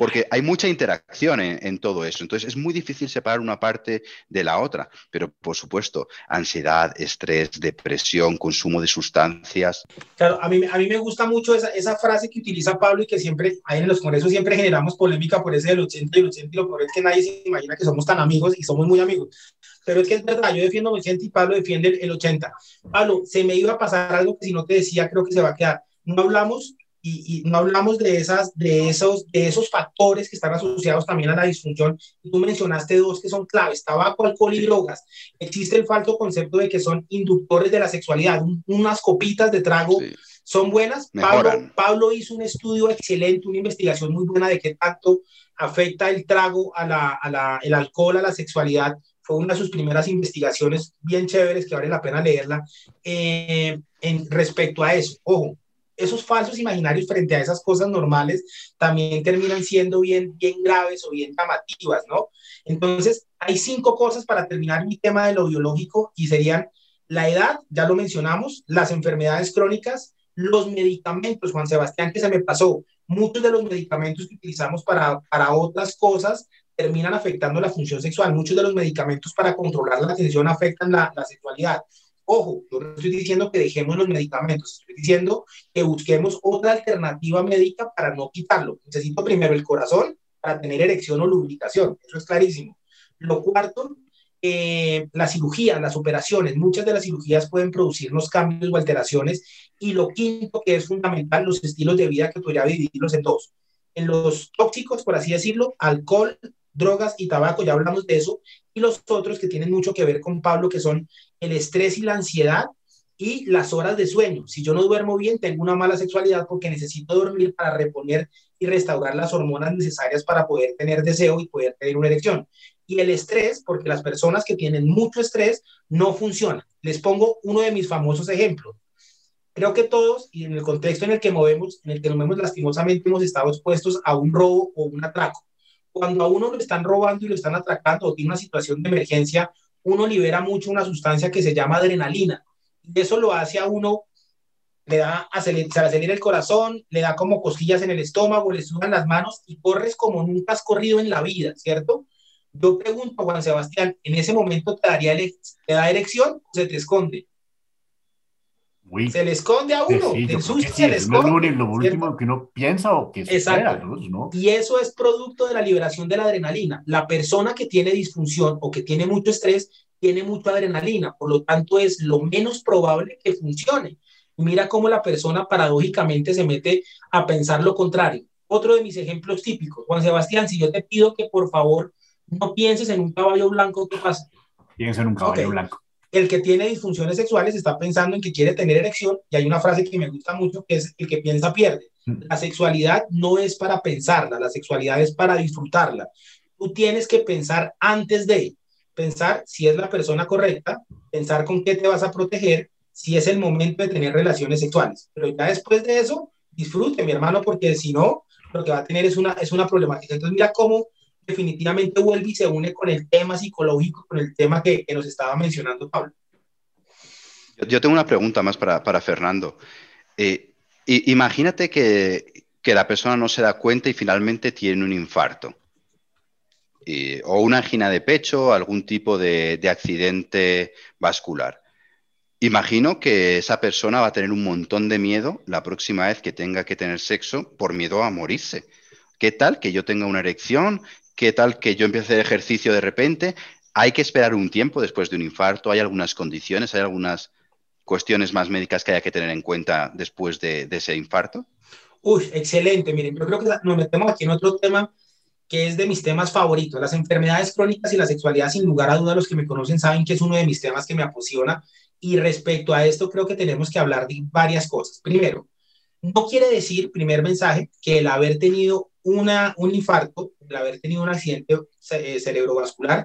porque hay mucha interacción en, todo eso. Entonces es muy difícil separar una parte de la otra, pero por supuesto, ansiedad, estrés, depresión, consumo de sustancias. Claro, a mí, a mí me gusta mucho esa, esa frase que utiliza Pablo y que siempre, ahí en los congresos siempre generamos polémica por ese del 80 y el 80 y lo peor es que nadie se imagina que somos tan amigos y somos muy amigos. Pero es que es verdad, yo defiendo el 80 y Pablo defiende el 80. Pablo, se me iba a pasar algo que si no te decía creo que se va a quedar. No hablamos y, no hablamos de, esas, de, esos, de esos factores que están asociados también a la disfunción. Y tú mencionaste dos que son claves, tabaco, alcohol y drogas. Existe el falso concepto de que son inductores de la sexualidad. unas copitas de trago son buenas. Pablo, Pablo, hizo un estudio excelente, una investigación muy buena de qué tanto afecta el trago, a la, a la, el alcohol, a la sexualidad. Fue una de sus primeras investigaciones bien chéveres que vale la pena leerla eh, en, respecto a eso. Ojo, esos falsos imaginarios frente a esas cosas normales también terminan siendo bien, bien graves o bien llamativas, ¿no? Entonces, hay cinco cosas para terminar mi tema de lo biológico y serían la edad, ya lo mencionamos, las enfermedades crónicas, los medicamentos, Juan Sebastián, que se me pasó, muchos de los medicamentos que utilizamos para, para otras cosas terminan afectando la función sexual, muchos de los medicamentos para controlar la tensión afectan la, la sexualidad. Ojo, yo no estoy diciendo que dejemos los medicamentos, estoy diciendo que busquemos otra alternativa médica para no quitarlo. Necesito primero el corazón para tener erección o lubricación, eso es clarísimo. Lo cuarto, eh, la cirugía, las operaciones, muchas de las cirugías pueden producirnos cambios o alteraciones. Y lo quinto, que es fundamental, los estilos de vida que podría dividirlos en dos. En los tóxicos, por así decirlo, alcohol, drogas y tabaco, ya hablamos de eso, y los otros que tienen mucho que ver con Pablo, que son el estrés y la ansiedad y las horas de sueño. Si yo no duermo bien, tengo una mala sexualidad porque necesito dormir para reponer y restaurar las hormonas necesarias para poder tener deseo y poder tener una erección. Y el estrés, porque las personas que tienen mucho estrés no funcionan. Les pongo uno de mis famosos ejemplos. Creo que todos, y en el contexto en el que movemos, en el que nos movemos lastimosamente, hemos estado expuestos a un robo o un atraco cuando a uno lo están robando y lo están atracando o tiene una situación de emergencia, uno libera mucho una sustancia que se llama adrenalina. Y eso lo hace a uno, le da, se le acelera el corazón, le da como cosquillas en el estómago, le sudan las manos y corres como nunca has corrido en la vida, ¿cierto? Yo pregunto, Juan Sebastián, ¿en ese momento te, daría, te da erección o se te esconde? Se le esconde a uno, del susto se le esconde. Lo, último que uno piensa o que espera, ¿no? Y eso es producto de la liberación de la adrenalina. La persona que tiene disfunción o que tiene mucho estrés tiene mucha adrenalina, por lo tanto es lo menos probable que funcione. Mira cómo la persona paradójicamente se mete a pensar lo contrario. Otro de mis ejemplos típicos, Juan Sebastián, si yo te pido que por favor no pienses en un caballo blanco, ¿qué pasa? Piensa en un caballo blanco el que tiene disfunciones sexuales está pensando en que quiere tener erección y hay una frase que me gusta mucho que es el que piensa pierde. Mm. La sexualidad no es para pensarla, la sexualidad es para disfrutarla. Tú tienes que pensar antes de pensar si es la persona correcta, pensar con qué te vas a proteger, si es el momento de tener relaciones sexuales. Pero ya después de eso, disfrute, mi hermano, porque si no, lo que va a tener es una, es una problemática. Entonces, mira cómo definitivamente vuelve y se une con el tema psicológico, con el tema que, nos estaba mencionando Pablo. Yo tengo una pregunta más para, para Fernando. Eh, imagínate que, que, la persona no se da cuenta y finalmente tiene un infarto. o una angina de pecho, algún tipo de, de accidente vascular. Imagino que esa persona va a tener un montón de miedo la próxima vez que tenga que tener sexo por miedo a morirse. ¿Qué tal que yo tenga una erección? ¿Qué tal que yo empiece hacer ejercicio de repente? Hay que esperar un tiempo después de un infarto. Hay algunas condiciones, hay algunas cuestiones más médicas que haya que tener en cuenta después de, ese infarto. Uy, excelente. Miren, yo creo que nos metemos aquí en otro tema que es de mis temas favoritos. Las enfermedades crónicas y la sexualidad, sin lugar a dudas, los que me conocen saben que es uno de mis temas que me apasiona. Y respecto a esto, creo que tenemos que hablar de varias cosas. Primero, no quiere decir, primer mensaje, que el haber tenido una, un infarto, el haber tenido un accidente eh, cerebrovascular,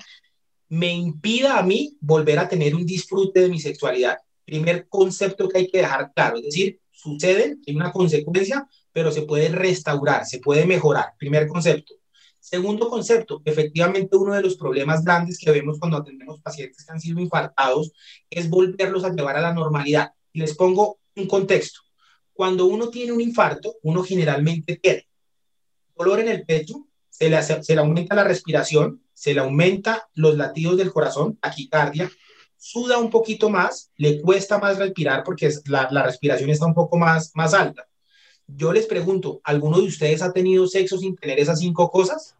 me impida a mí volver a tener un disfrute de mi sexualidad. Primer concepto que hay que dejar claro, es decir, sucede, hay una consecuencia, pero se puede restaurar, se puede mejorar. Primer concepto. Segundo concepto, efectivamente uno de los problemas grandes que vemos cuando atendemos pacientes que han sido infartados es volverlos a llevar a la normalidad. Y les pongo un contexto. Cuando uno tiene un infarto, uno generalmente tiene dolor en el pecho, se le, se le aumenta la respiración, se le aumenta los latidos del corazón, taquicardia, suda un poquito más, le cuesta más respirar porque la, la respiración está un poco más, más alta yo les pregunto, ¿alguno de ustedes ha tenido sexo sin tener esas cinco cosas?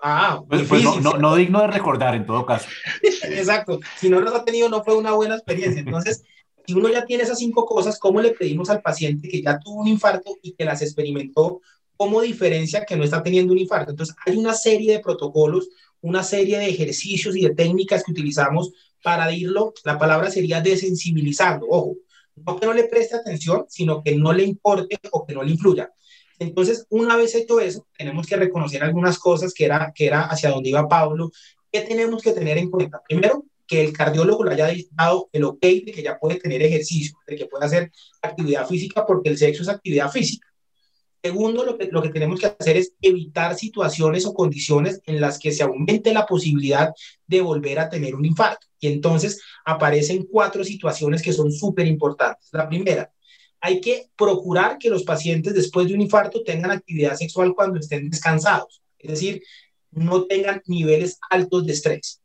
Ah, pues, pues no, no, digno de recordar en todo caso. (laughs) Exacto. Si no los ha tenido, no fue una buena experiencia. Entonces, si uno ya tiene esas cinco cosas, ¿cómo le pedimos al paciente que ya tuvo un infarto y que las experimentó, cómo diferencia que no está teniendo un infarto? Entonces, hay una serie de protocolos, una serie de ejercicios y de técnicas que utilizamos para irlo, la palabra sería desensibilizando. Ojo, no que no le preste atención, sino que no le importe o que no le influya. Entonces, una vez hecho eso, tenemos que reconocer algunas cosas que era, que era hacia donde iba Pablo, que tenemos que tener en cuenta. Primero, que el cardiólogo le haya dado el ok de que ya puede tener ejercicio, de que puede hacer actividad física, porque el sexo es actividad física. Segundo, lo que, lo que tenemos que hacer es evitar situaciones o condiciones en las que se aumente la posibilidad de volver a tener un infarto. Y entonces aparecen cuatro situaciones que son súper importantes. La primera, hay que procurar que los pacientes después de un infarto tengan actividad sexual cuando estén descansados, es decir, no tengan niveles altos de estrés.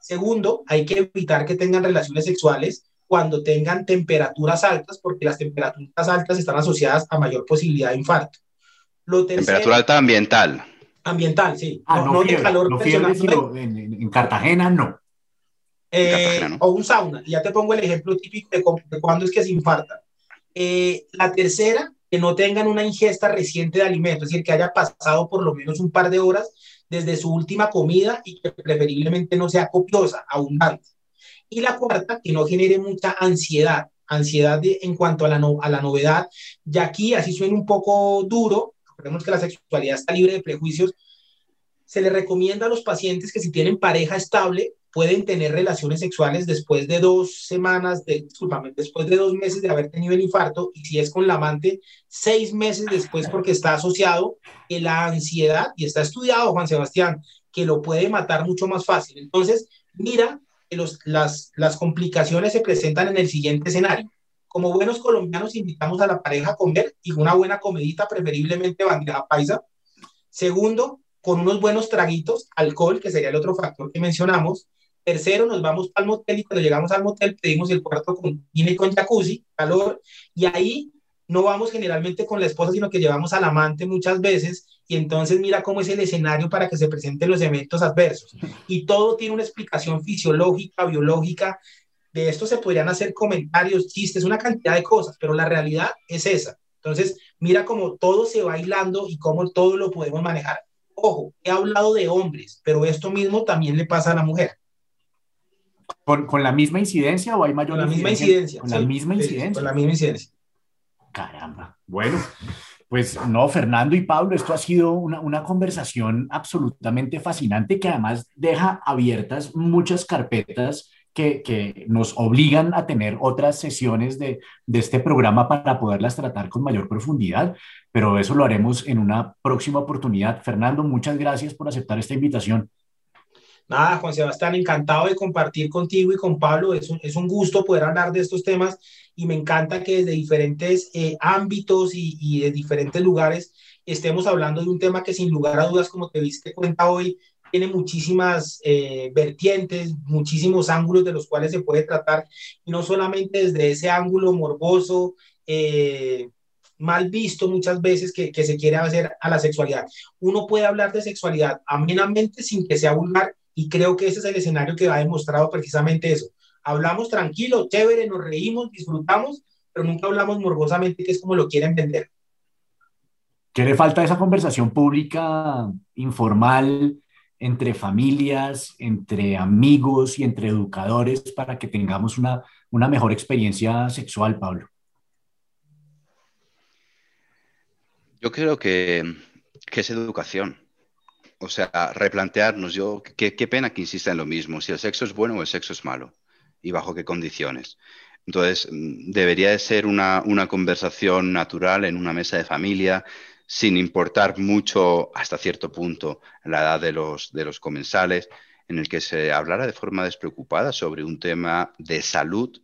Segundo, hay que evitar que tengan relaciones sexuales cuando tengan temperaturas altas, porque las temperaturas altas están asociadas a mayor posibilidad de infarto. Lo Temperatura alta ambiental. Ambiental, sí. Ah, no, de calor no en, Cartagena no. Eh, o un sauna. Ya te pongo el ejemplo típico de, de cuándo es que se infarta. Eh, la tercera, que no tengan una ingesta reciente de alimentos, es decir, que haya pasado por lo menos un par de horas desde su última comida y que preferiblemente no sea copiosa, abundante. Y la cuarta, que no genere mucha ansiedad, ansiedad en cuanto a la, a la novedad. Y aquí, así suena un poco duro, recordemos que la sexualidad está libre de prejuicios, se le recomienda a los pacientes que si tienen pareja estable, pueden tener relaciones sexuales después de dos semanas, de, discúlpame, después de dos meses de haber tenido el infarto, y si es con la amante, seis meses después porque está asociado que la ansiedad, y está estudiado, Juan Sebastián, que lo puede matar mucho más fácil. Entonces, mira los, las, las complicaciones se presentan en el siguiente escenario. Como buenos colombianos, invitamos a la pareja a comer y una buena comidita, preferiblemente bandeja paisa. Segundo, con unos buenos traguitos, alcohol, que sería el otro factor que mencionamos. Tercero, nos vamos al motel y cuando llegamos al motel pedimos el cuarto con cine con jacuzzi, calor, y ahí no vamos generalmente con la esposa, sino que llevamos al amante muchas veces, y entonces mira cómo es el escenario para que se presenten los eventos adversos. Y todo tiene una explicación fisiológica, biológica. De esto se podrían hacer comentarios, chistes, una cantidad de cosas, pero la realidad es esa. Entonces, mira cómo todo se va hilando y cómo todo lo podemos manejar. Ojo, he hablado de hombres, pero esto mismo también le pasa a la mujer. ¿Con, con la misma incidencia o hay mayor Con la misma incidencia. Con la misma incidencia. con la misma incidencia. Caramba. Bueno, pues no, Fernando y Pablo, esto ha sido una, una, conversación absolutamente fascinante que además deja abiertas muchas carpetas que, que, nos obligan a tener otras sesiones de, de este programa para poderlas tratar con mayor profundidad, pero eso lo haremos en una próxima oportunidad. Fernando, muchas gracias por aceptar esta invitación. Nada, Juan Sebastián, encantado de compartir contigo y con Pablo. Es un, es un gusto poder hablar de estos temas y me encanta que desde diferentes eh, ámbitos y, y, de diferentes lugares estemos hablando de un tema que sin lugar a dudas, como te viste cuenta hoy, tiene muchísimas eh, vertientes, muchísimos ángulos de los cuales se puede tratar, y no solamente desde ese ángulo morboso, eh, mal visto muchas veces que, que, se quiere hacer a la sexualidad. Uno puede hablar de sexualidad amenamente sin que sea vulgar y creo que ese es el escenario que ha demostrado precisamente eso. Hablamos tranquilo, chévere, nos reímos, disfrutamos, pero nunca hablamos morbosamente, que es como lo quieren vender. ¿Qué le falta esa conversación pública, informal, entre familias, entre amigos y entre educadores para que tengamos una, una mejor experiencia sexual, Pablo? Yo creo que, que es educación o sea, replantearnos, yo, qué, qué, pena que insista en lo mismo, si el sexo es bueno o el sexo es malo y bajo qué condiciones. Entonces, mm, debería de ser una, una conversación natural en una mesa de familia, sin importar mucho hasta cierto punto la edad de los, de los comensales, en el que se hablara de forma despreocupada sobre un tema de salud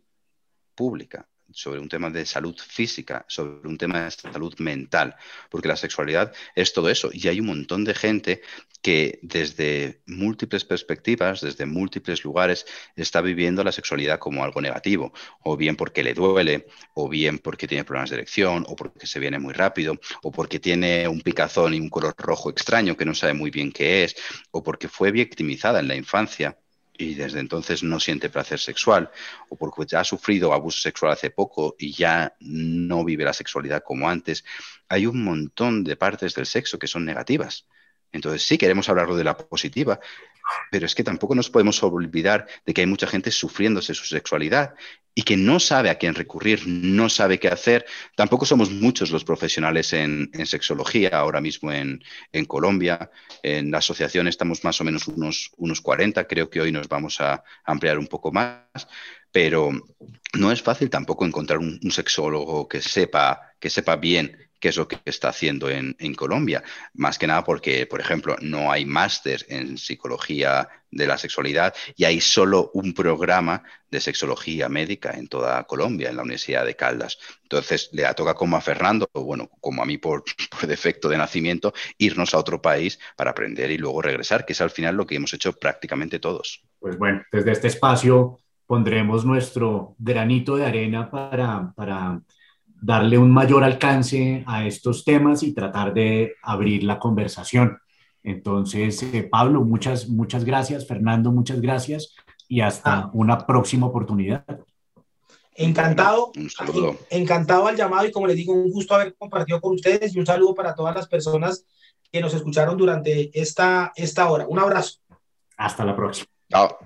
pública sobre un tema de salud física, sobre un tema de salud mental, porque la sexualidad es todo eso. Y hay un montón de gente que desde múltiples perspectivas, desde múltiples lugares, está viviendo la sexualidad como algo negativo, o bien porque le duele, o bien porque tiene problemas de erección, o porque se viene muy rápido, o porque tiene un picazón y un color rojo extraño que no sabe muy bien qué es, o porque fue victimizada en la infancia y desde entonces no siente placer sexual o porque ya ha sufrido abuso sexual hace poco y ya no vive la sexualidad como antes, hay un montón de partes del sexo que son negativas. Entonces sí queremos hablarlo de la positiva, pero es que tampoco nos podemos olvidar de que hay mucha gente sufriéndose su sexualidad y que no sabe a quién recurrir, no sabe qué hacer. Tampoco somos muchos los profesionales en, sexología ahora mismo en, en, Colombia. En la asociación estamos más o menos unos, unos 40, creo que hoy nos vamos a ampliar un poco más, pero no es fácil tampoco encontrar un, un sexólogo que sepa, que sepa bien qué es lo que está haciendo en, Colombia. Más que nada porque, por ejemplo, no hay máster en psicología de la sexualidad y hay solo un programa de sexología médica en toda Colombia, en la Universidad de Caldas. Entonces, le toca como a Fernando, o bueno, como a mí por, (laughs) por defecto de nacimiento, irnos a otro país para aprender y luego regresar, que es al final lo que hemos hecho prácticamente todos. Pues bueno, desde este espacio pondremos nuestro granito de arena para, para darle un mayor alcance a estos temas y tratar de abrir la conversación. Entonces, eh, Pablo, muchas, muchas gracias. Fernando, muchas gracias. Y hasta ah. una próxima oportunidad. Encantado, encantado al llamado y como les digo, un gusto haber compartido con ustedes y un saludo para todas las personas que nos escucharon durante esta, esta hora. Un abrazo. Hasta la próxima. Chao.